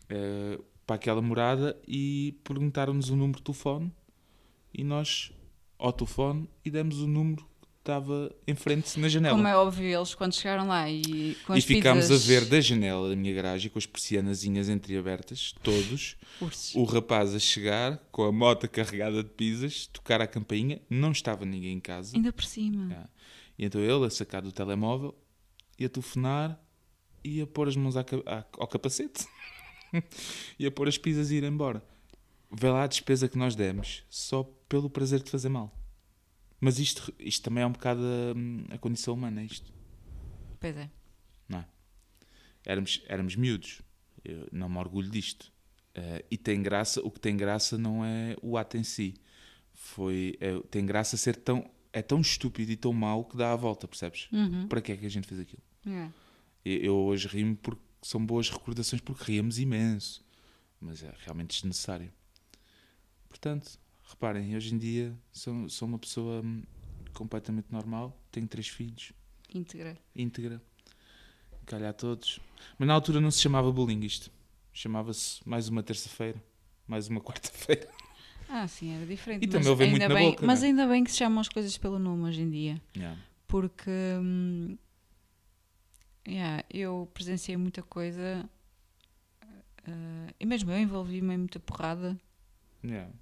eh, para aquela morada e perguntaram-nos o número de telefone e nós, ao telefone, e demos o número estava em frente na janela. Como é óbvio, eles quando chegaram lá e com e as ficámos pizzas... a ver da janela da minha garagem, com as persianazinhas entreabertas, todos, Ursos. o rapaz a chegar com a moto carregada de pizzas, tocar a campainha, não estava ninguém em casa. Ainda por cima. Yeah. E então ele a sacar do telemóvel, ia telefonar, ia pôr as mãos à à- ao capacete, ia pôr as pizzas e ir embora. Vê lá a despesa que nós demos, só pelo prazer de fazer mal. Mas isto, isto também é um bocado a, a condição humana, isto. Pois é. Não é? Éramos, éramos miúdos. Eu não me orgulho disto. Eh, e tem graça, o que tem graça não é o ato em si. Foi, é- tem graça ser tão, é tão estúpido e tão mau que dá a volta, percebes? Uhum. Para que é que a gente fez aquilo? É. E- Eu hoje rimo porque são boas recordações, porque ríamos imenso. Mas é realmente desnecessário. Portanto, reparem, hoje em dia sou, sou uma pessoa hum, completamente normal, tenho três filhos, Íntegra. íntegra, calhar todos. Mas na altura não se chamava bullying isto. Chamava-se mais uma terça-feira, mais uma quarta-feira. Ah, sim, era diferente. E mas também houve muito ainda na bem, boca, Mas não é? ainda bem que se chamam as coisas pelo nome hoje em dia. Yeah. Porque hum, yeah, eu presenciei muita coisa ah, e mesmo eu envolvi-me em muita porrada. Yeah.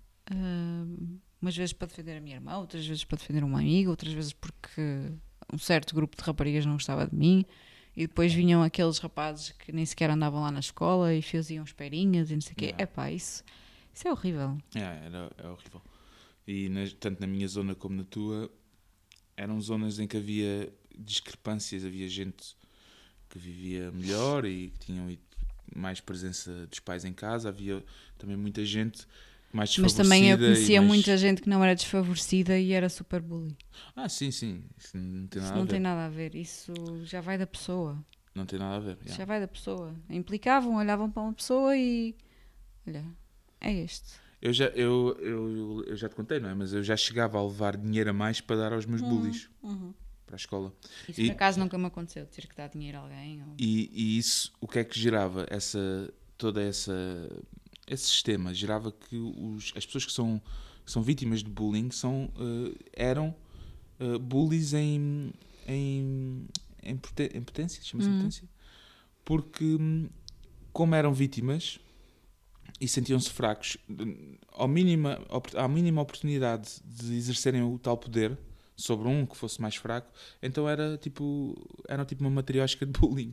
Umas vezes para defender a minha irmã, outras vezes para defender uma amiga, outras vezes porque um certo grupo de raparigas não gostava de mim. E depois vinham aqueles rapazes que nem sequer andavam lá na escola e faziam esperinhas e não sei o quê. Yeah. Epá, isso, isso é horrível. Yeah, era, é horrível. E tanto na minha zona como na tua, eram zonas em que havia discrepâncias, havia gente que vivia melhor e que tinham mais presença dos pais em casa, havia também muita gente mais Mas também eu conhecia mais- muita gente que não era desfavorecida e era super bully. Ah, sim, sim, isso não tem Isso nada a não ver. tem nada a ver, isso já vai da pessoa. Não tem nada a ver. Isso yeah. Já vai da pessoa. Implicavam, olhavam para uma pessoa e. Olha, é este. Eu, já, eu, eu, eu já te contei, não é? Mas eu já chegava a levar dinheiro a mais para dar aos meus bullies para a escola. Isso E- por acaso nunca me aconteceu, ter que dar dinheiro a alguém. Ou... E, e isso, o que é que gerava? Essa, toda essa, esse sistema gerava que os, as pessoas que são, que são vítimas de bullying são, eh, eram eh, bullies em, em, em, em potência, chama-se Uhum. potência, porque hum, como eram vítimas e sentiam-se fracos, ao mínima, à mínima oportunidade de exercerem o tal poder sobre um que fosse mais fraco, então era tipo, era tipo uma matriosca de bullying.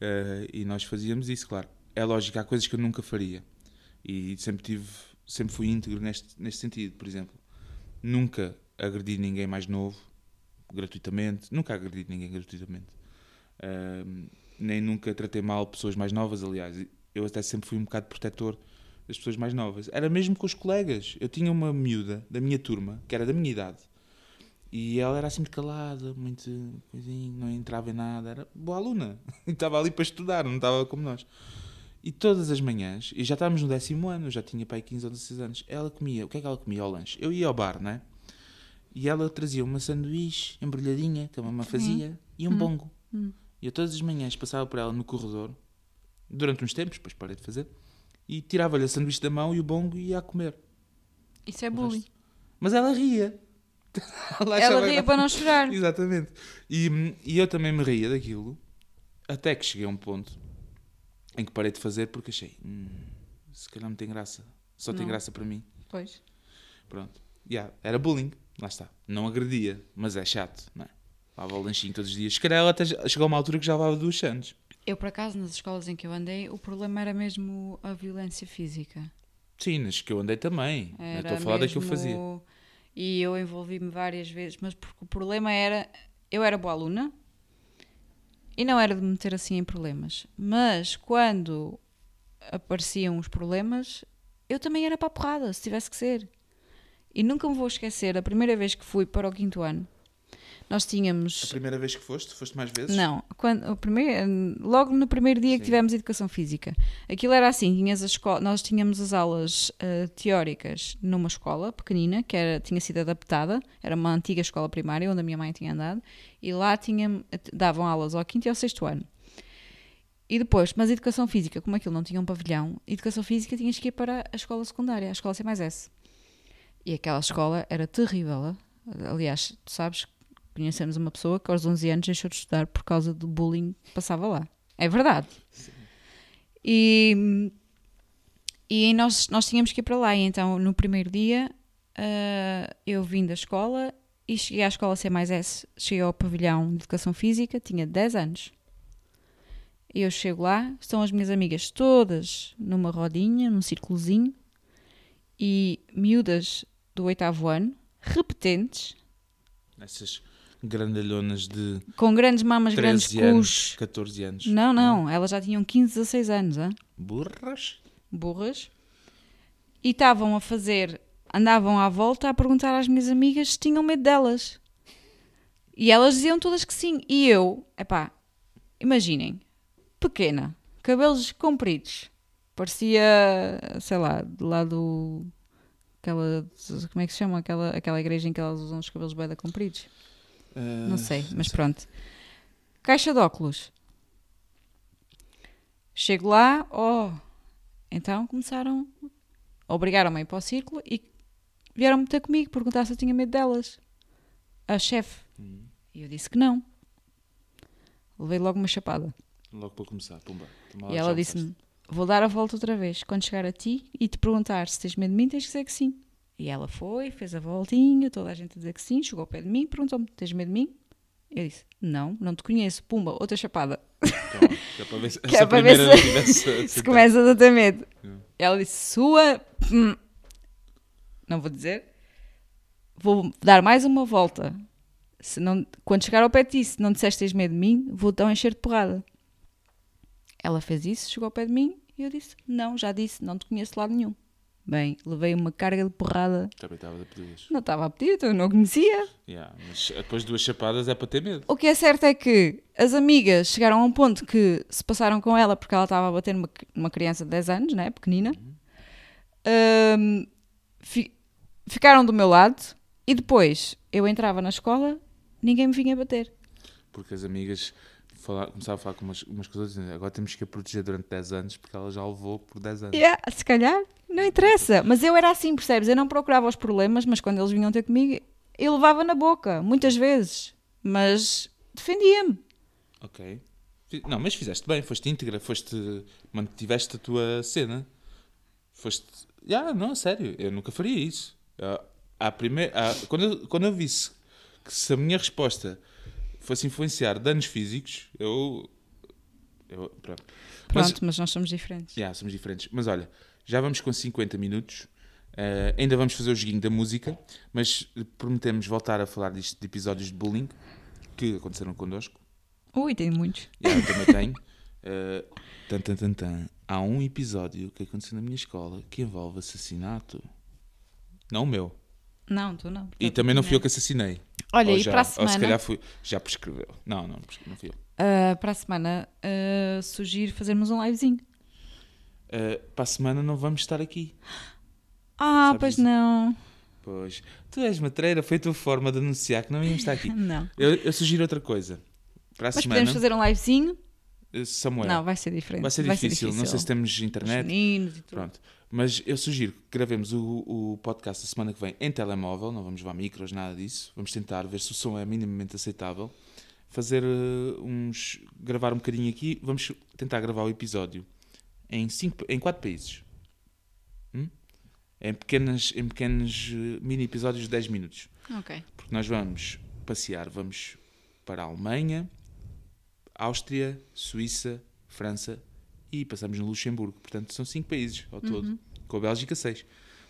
Eh, e nós fazíamos isso, claro. É lógico, há coisas que eu nunca faria. E sempre tive, sempre fui íntegro neste, neste sentido, por exemplo. Nunca agredi ninguém mais novo, gratuitamente. Nunca agredi ninguém gratuitamente. Ahm, nem nunca tratei mal pessoas mais novas, aliás. Eu até sempre fui um bocado protetor das pessoas mais novas. Era mesmo com os colegas. Eu tinha uma miúda da minha turma, que era da minha idade. E ela era assim muito calada, muito coisinha, não entrava em nada. Era boa aluna. E estava ali para estudar, não estava como nós. E todas as manhãs, e já estávamos no décimo ano, já tinha pai 15 ou 16 anos, ela comia, o que é que ela comia ao lanche? Eu ia ao bar, não é? E ela trazia uma sanduíche embrulhadinha, que a mamãe fazia, e um bongo. Hum. E eu todas as manhãs passava por ela no corredor, durante uns tempos, depois parei de fazer, e tirava-lhe a sanduíche da mão e o bongo e ia a comer. Isso é bullying. Mas ela ria. ela Ela ria para não chorar. Exatamente. E, e eu também me ria daquilo, até que cheguei a um ponto em que parei de fazer porque achei, "Hum, se calhar não tem graça. Só tem Não. graça para mim. Pois. Pronto. Yeah, era bullying. Lá está. Não agredia, mas é chato, não é? Lava o lanchinho todos os dias. Se calhar ela até chegou a uma altura que já levava duas anos. Eu, por acaso, nas escolas em que eu andei, o problema era mesmo a violência física. Sim, nas que eu andei também. Era Estou a falar da que eu mesmo- fazia. E eu envolvi-me várias vezes, mas porque o problema era. Eu era boa aluna e não era de me meter assim em problemas. Mas quando apareciam os problemas, eu também era para a porrada, se tivesse que ser. E nunca me vou esquecer, a primeira vez que fui para o quinto ano, Nós A tínhamos. primeira vez que foste, foste mais vezes? Não, quando, o primeiro, logo no primeiro dia que Sim. tivemos educação física. Aquilo era assim: tinhas a escola, nós tínhamos as aulas eh, teóricas numa escola pequenina, que era, tinha sido adaptada, era uma antiga escola primária onde a minha mãe tinha andado, e lá tinha, davam aulas ao quinto e ao sexto ano. E depois, mas educação física, como aquilo não tinha um pavilhão, educação física tinhas que ir para a escola secundária, a escola C mais S. E aquela escola era terrível. Aliás, tu sabes, conhecemos uma pessoa que aos 11 anos deixou de estudar por causa do bullying que passava lá. É verdade. E, e nós, nós tínhamos que ir para lá. E então, no primeiro dia, ah, eu vim da escola e cheguei à escola C mais. Cheguei ao pavilhão de educação física, tinha 10 anos. E eu chego lá, estão as minhas amigas todas numa rodinha, num círculozinho, e miúdas do oitavo ano, repetentes, Essas grandalhonas de com grandes mamas, grandes 13 anos, cus. 14 anos. Não, não, elas já tinham 15, 16 anos, hã? Burras? burras, e estavam a fazer, andavam à volta a perguntar às minhas amigas se tinham medo delas. E elas diziam todas que sim. E eu, epá, imaginem, pequena, cabelos compridos, parecia, sei lá, de lá do. Aquela, como é que se chama? Aquela, aquela igreja em que elas usam os cabelos bem compridos. Ah, Não sei, mas pronto. Caixa de óculos. Chego lá, oh. Então começaram, obrigaram-me a ir para o círculo e vieram-me ter comigo, perguntar se eu tinha medo delas. A chefe. Hum, E eu disse que não. Levei logo uma chapada. Logo para começar, pumba. E ela disse-me: Vou dar a volta outra vez. Quando chegar a ti e te perguntar se tens medo de mim, tens que dizer que sim. E ela foi, fez a voltinha, toda a gente a dizer que sim, chegou ao pé de mim, perguntou-me: Tens medo de mim? Eu disse: Não, não te conheço. Pumba, outra chapada. Toma, que é para ver se, Que se é para ver se- começas a ter medo. Não. Ela disse: Sua. hum, Não vou dizer. Vou dar mais uma volta. Se não, quando chegar ao pé de ti, se não disseste tens medo de mim, vou então encher de porrada. Ela fez isso, chegou ao pé de mim e eu disse: Não, já disse, não te conheço de lado nenhum. Bem, levei uma carga de porrada. Também estava a pedir. Não estava a pedir, então eu não conhecia. Yeah, mas depois de duas chapadas é para ter medo. O que é certo é que as amigas chegaram a um ponto que se passaram com ela porque ela estava a bater numa, numa criança de 10 anos, né? pequenina. Ahm, fi- ficaram do meu lado e depois eu entrava na escola, ninguém me vinha bater. Porque as amigas fala- começavam a falar com umas, umas coisas dizendo agora temos que a proteger durante 10 anos porque ela já levou por 10 anos. Yeah, se calhar, não interessa. Mas eu era assim, percebes? Eu não procurava os problemas, mas quando eles vinham ter comigo, eu levava na boca, muitas vezes. Mas defendia-me. Ok. Não, mas fizeste bem, foste íntegra, foste. mantiveste a tua cena. Foste. Já, não, a sério, eu nunca faria isso. Ah, À primeira, à- quando, eu, quando eu visse que se a minha resposta fosse influenciar danos físicos, eu. eu pronto. Mas- Pronto, mas nós somos diferentes. Já, somos diferentes. Mas olha, já vamos com 50 minutos. Eh, ainda vamos fazer o joguinho da música, mas prometemos voltar a falar disto de episódios de bullying que aconteceram connosco. Ui, tem muitos. E eu também tenho. Eh, tan, tan, tan, tan. Há um episódio que aconteceu na minha escola que envolve assassinato. Não o meu. Não, tu não. E também não fui eu que assassinei. Olha, Ou e já, para a Ou se semana, calhar fui, já prescreveu. Não, não, não fui eu. ah, para a semana ah, sugiro fazermos um livezinho. Eh, para a semana não vamos estar aqui. Ah, Sabes pois isso? não. Pois. Tu és matreira, foi a tua forma de anunciar que não íamos estar aqui. Não. Eu, eu sugiro outra coisa. Para a Mas semana, podemos fazer um livezinho? Eh, Samuel. Não, vai ser diferente. vai, ser difícil. Não sei se temos Os internet. meninos e tudo. Pronto. Mas eu sugiro que gravemos o, o podcast a semana que vem em telemóvel. Não vamos levar micros, nada disso. Vamos tentar ver se o som é minimamente aceitável. Fazer eh, uns. gravar um bocadinho aqui. Vamos tentar gravar o episódio em, cinco, em quatro países. Hum? Em, pequenas, em pequenos eh, mini episódios de 10 minutos. Ok. Porque nós vamos passear, vamos para a Alemanha, Áustria, Suíça, França e passamos no Luxemburgo. Portanto, são cinco países ao todo, com a Bélgica seis.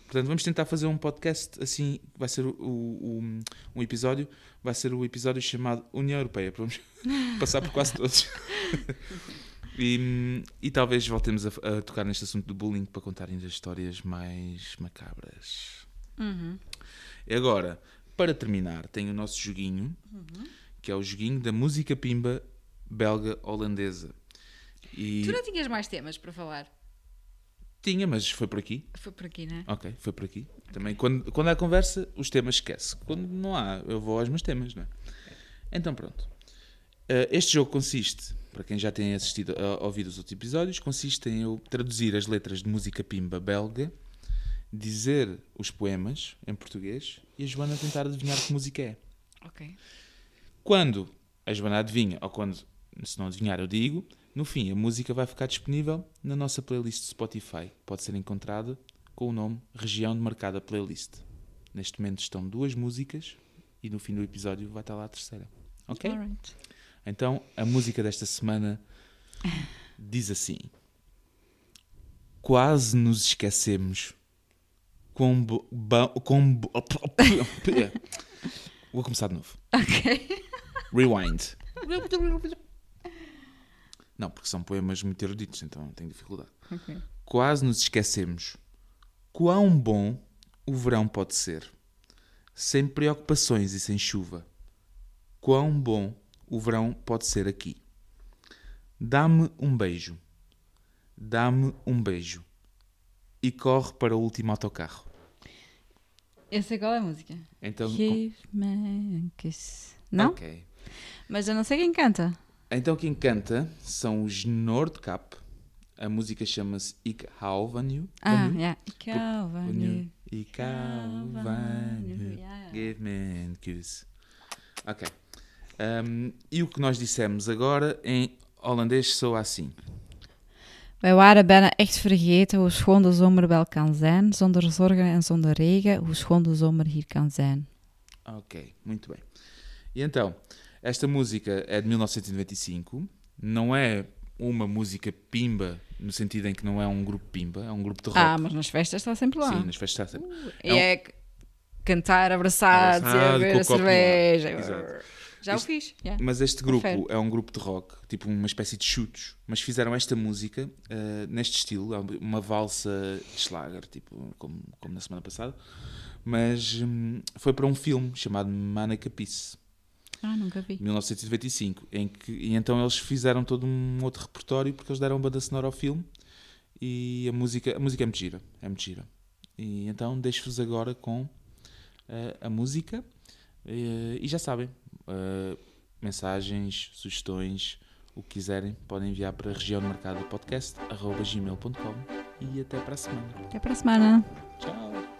Portanto, vamos tentar fazer um podcast assim, vai ser o, o- um episódio, vai ser o episódio chamado União Europeia. Vamos passar por quase todos. E, e talvez voltemos a, a tocar neste assunto do bullying para contar ainda histórias mais macabras. Uhum. E agora, para terminar, tem o nosso joguinho, que é o joguinho da música pimba belga-holandesa. E Tu não tinhas mais temas para falar? tinha, mas foi por aqui. Foi por aqui, não é? Ok, foi por aqui. Também quando, quando há conversa, os temas esquece. Quando não há, eu vou aos meus temas, não é? Então pronto. Eh, este jogo consiste, para quem já tem assistido a, ouvido os outros episódios, consiste em eu traduzir as letras de música pimba belga, dizer os poemas em português e a Joana tentar adivinhar que música é. Ok. Quando a Joana adivinha, ou quando, se não adivinhar, eu digo, no fim a música vai ficar disponível na nossa playlist Spotify. Pode ser encontrada com o nome Região de Marcada Playlist. Neste momento estão duas músicas e no fim do episódio vai estar lá a terceira. Ok? Alright. Então a música desta semana diz assim: Quase nos esquecemos. Com bo, ba- com bo- Vou começar de novo. Ok. Rewind. Não, porque são poemas muito eruditos, então tenho dificuldade. Ok. Quase nos esquecemos. Quão bom o verão pode ser. Sem preocupações e sem chuva. Quão bom o verão pode ser aqui. Dá-me um beijo. Dá-me um beijo. E corre para o último autocarro. Eu sei qual é a música. Então, Give me a kiss. Não? Ok. Mas eu não sei quem canta. Então quem canta são os Nordkap. A música chama-se Ik hou van you. Ah, yeah. Ik hou van you. Ik hou van you. Give me a kiss. Ok. Um, e o que nós dissemos agora em holandês soa assim. Wij waren bijna echt vergeten hoe schoon de zomer wel kan zijn. Zonder zorgen en zonder regen, hoe schoon de zomer hier kan zijn. Ok, muito bem. E então, esta música é de 1995. Não é uma música pimba, no sentido em que não é um grupo pimba, é um grupo de rock. Ah, mas nas festas está sempre lá. Sim, nas festas está sempre. E é c- cantar abraçados e a beber a cerveja. Exato. Já Isto- o fiz. yeah. Mas este grupo Confere. é um grupo de rock, tipo uma espécie de chutos, mas fizeram esta música eh, neste estilo, é uma valsa de Schlager, tipo, como, como na semana passada, mas hum, foi para um filme chamado Peace, Ah, nunca vi. 1995, em que e então eles fizeram todo um outro repertório porque eles deram banda sonora ao filme e a música, a música é muito gira, é muito gira. E então deixo-vos agora com eh, a música eh, e já sabem, eh, mensagens, sugestões, o que quiserem, podem enviar para a região de mercado podcast e até para a semana. Até para a semana. Tchau!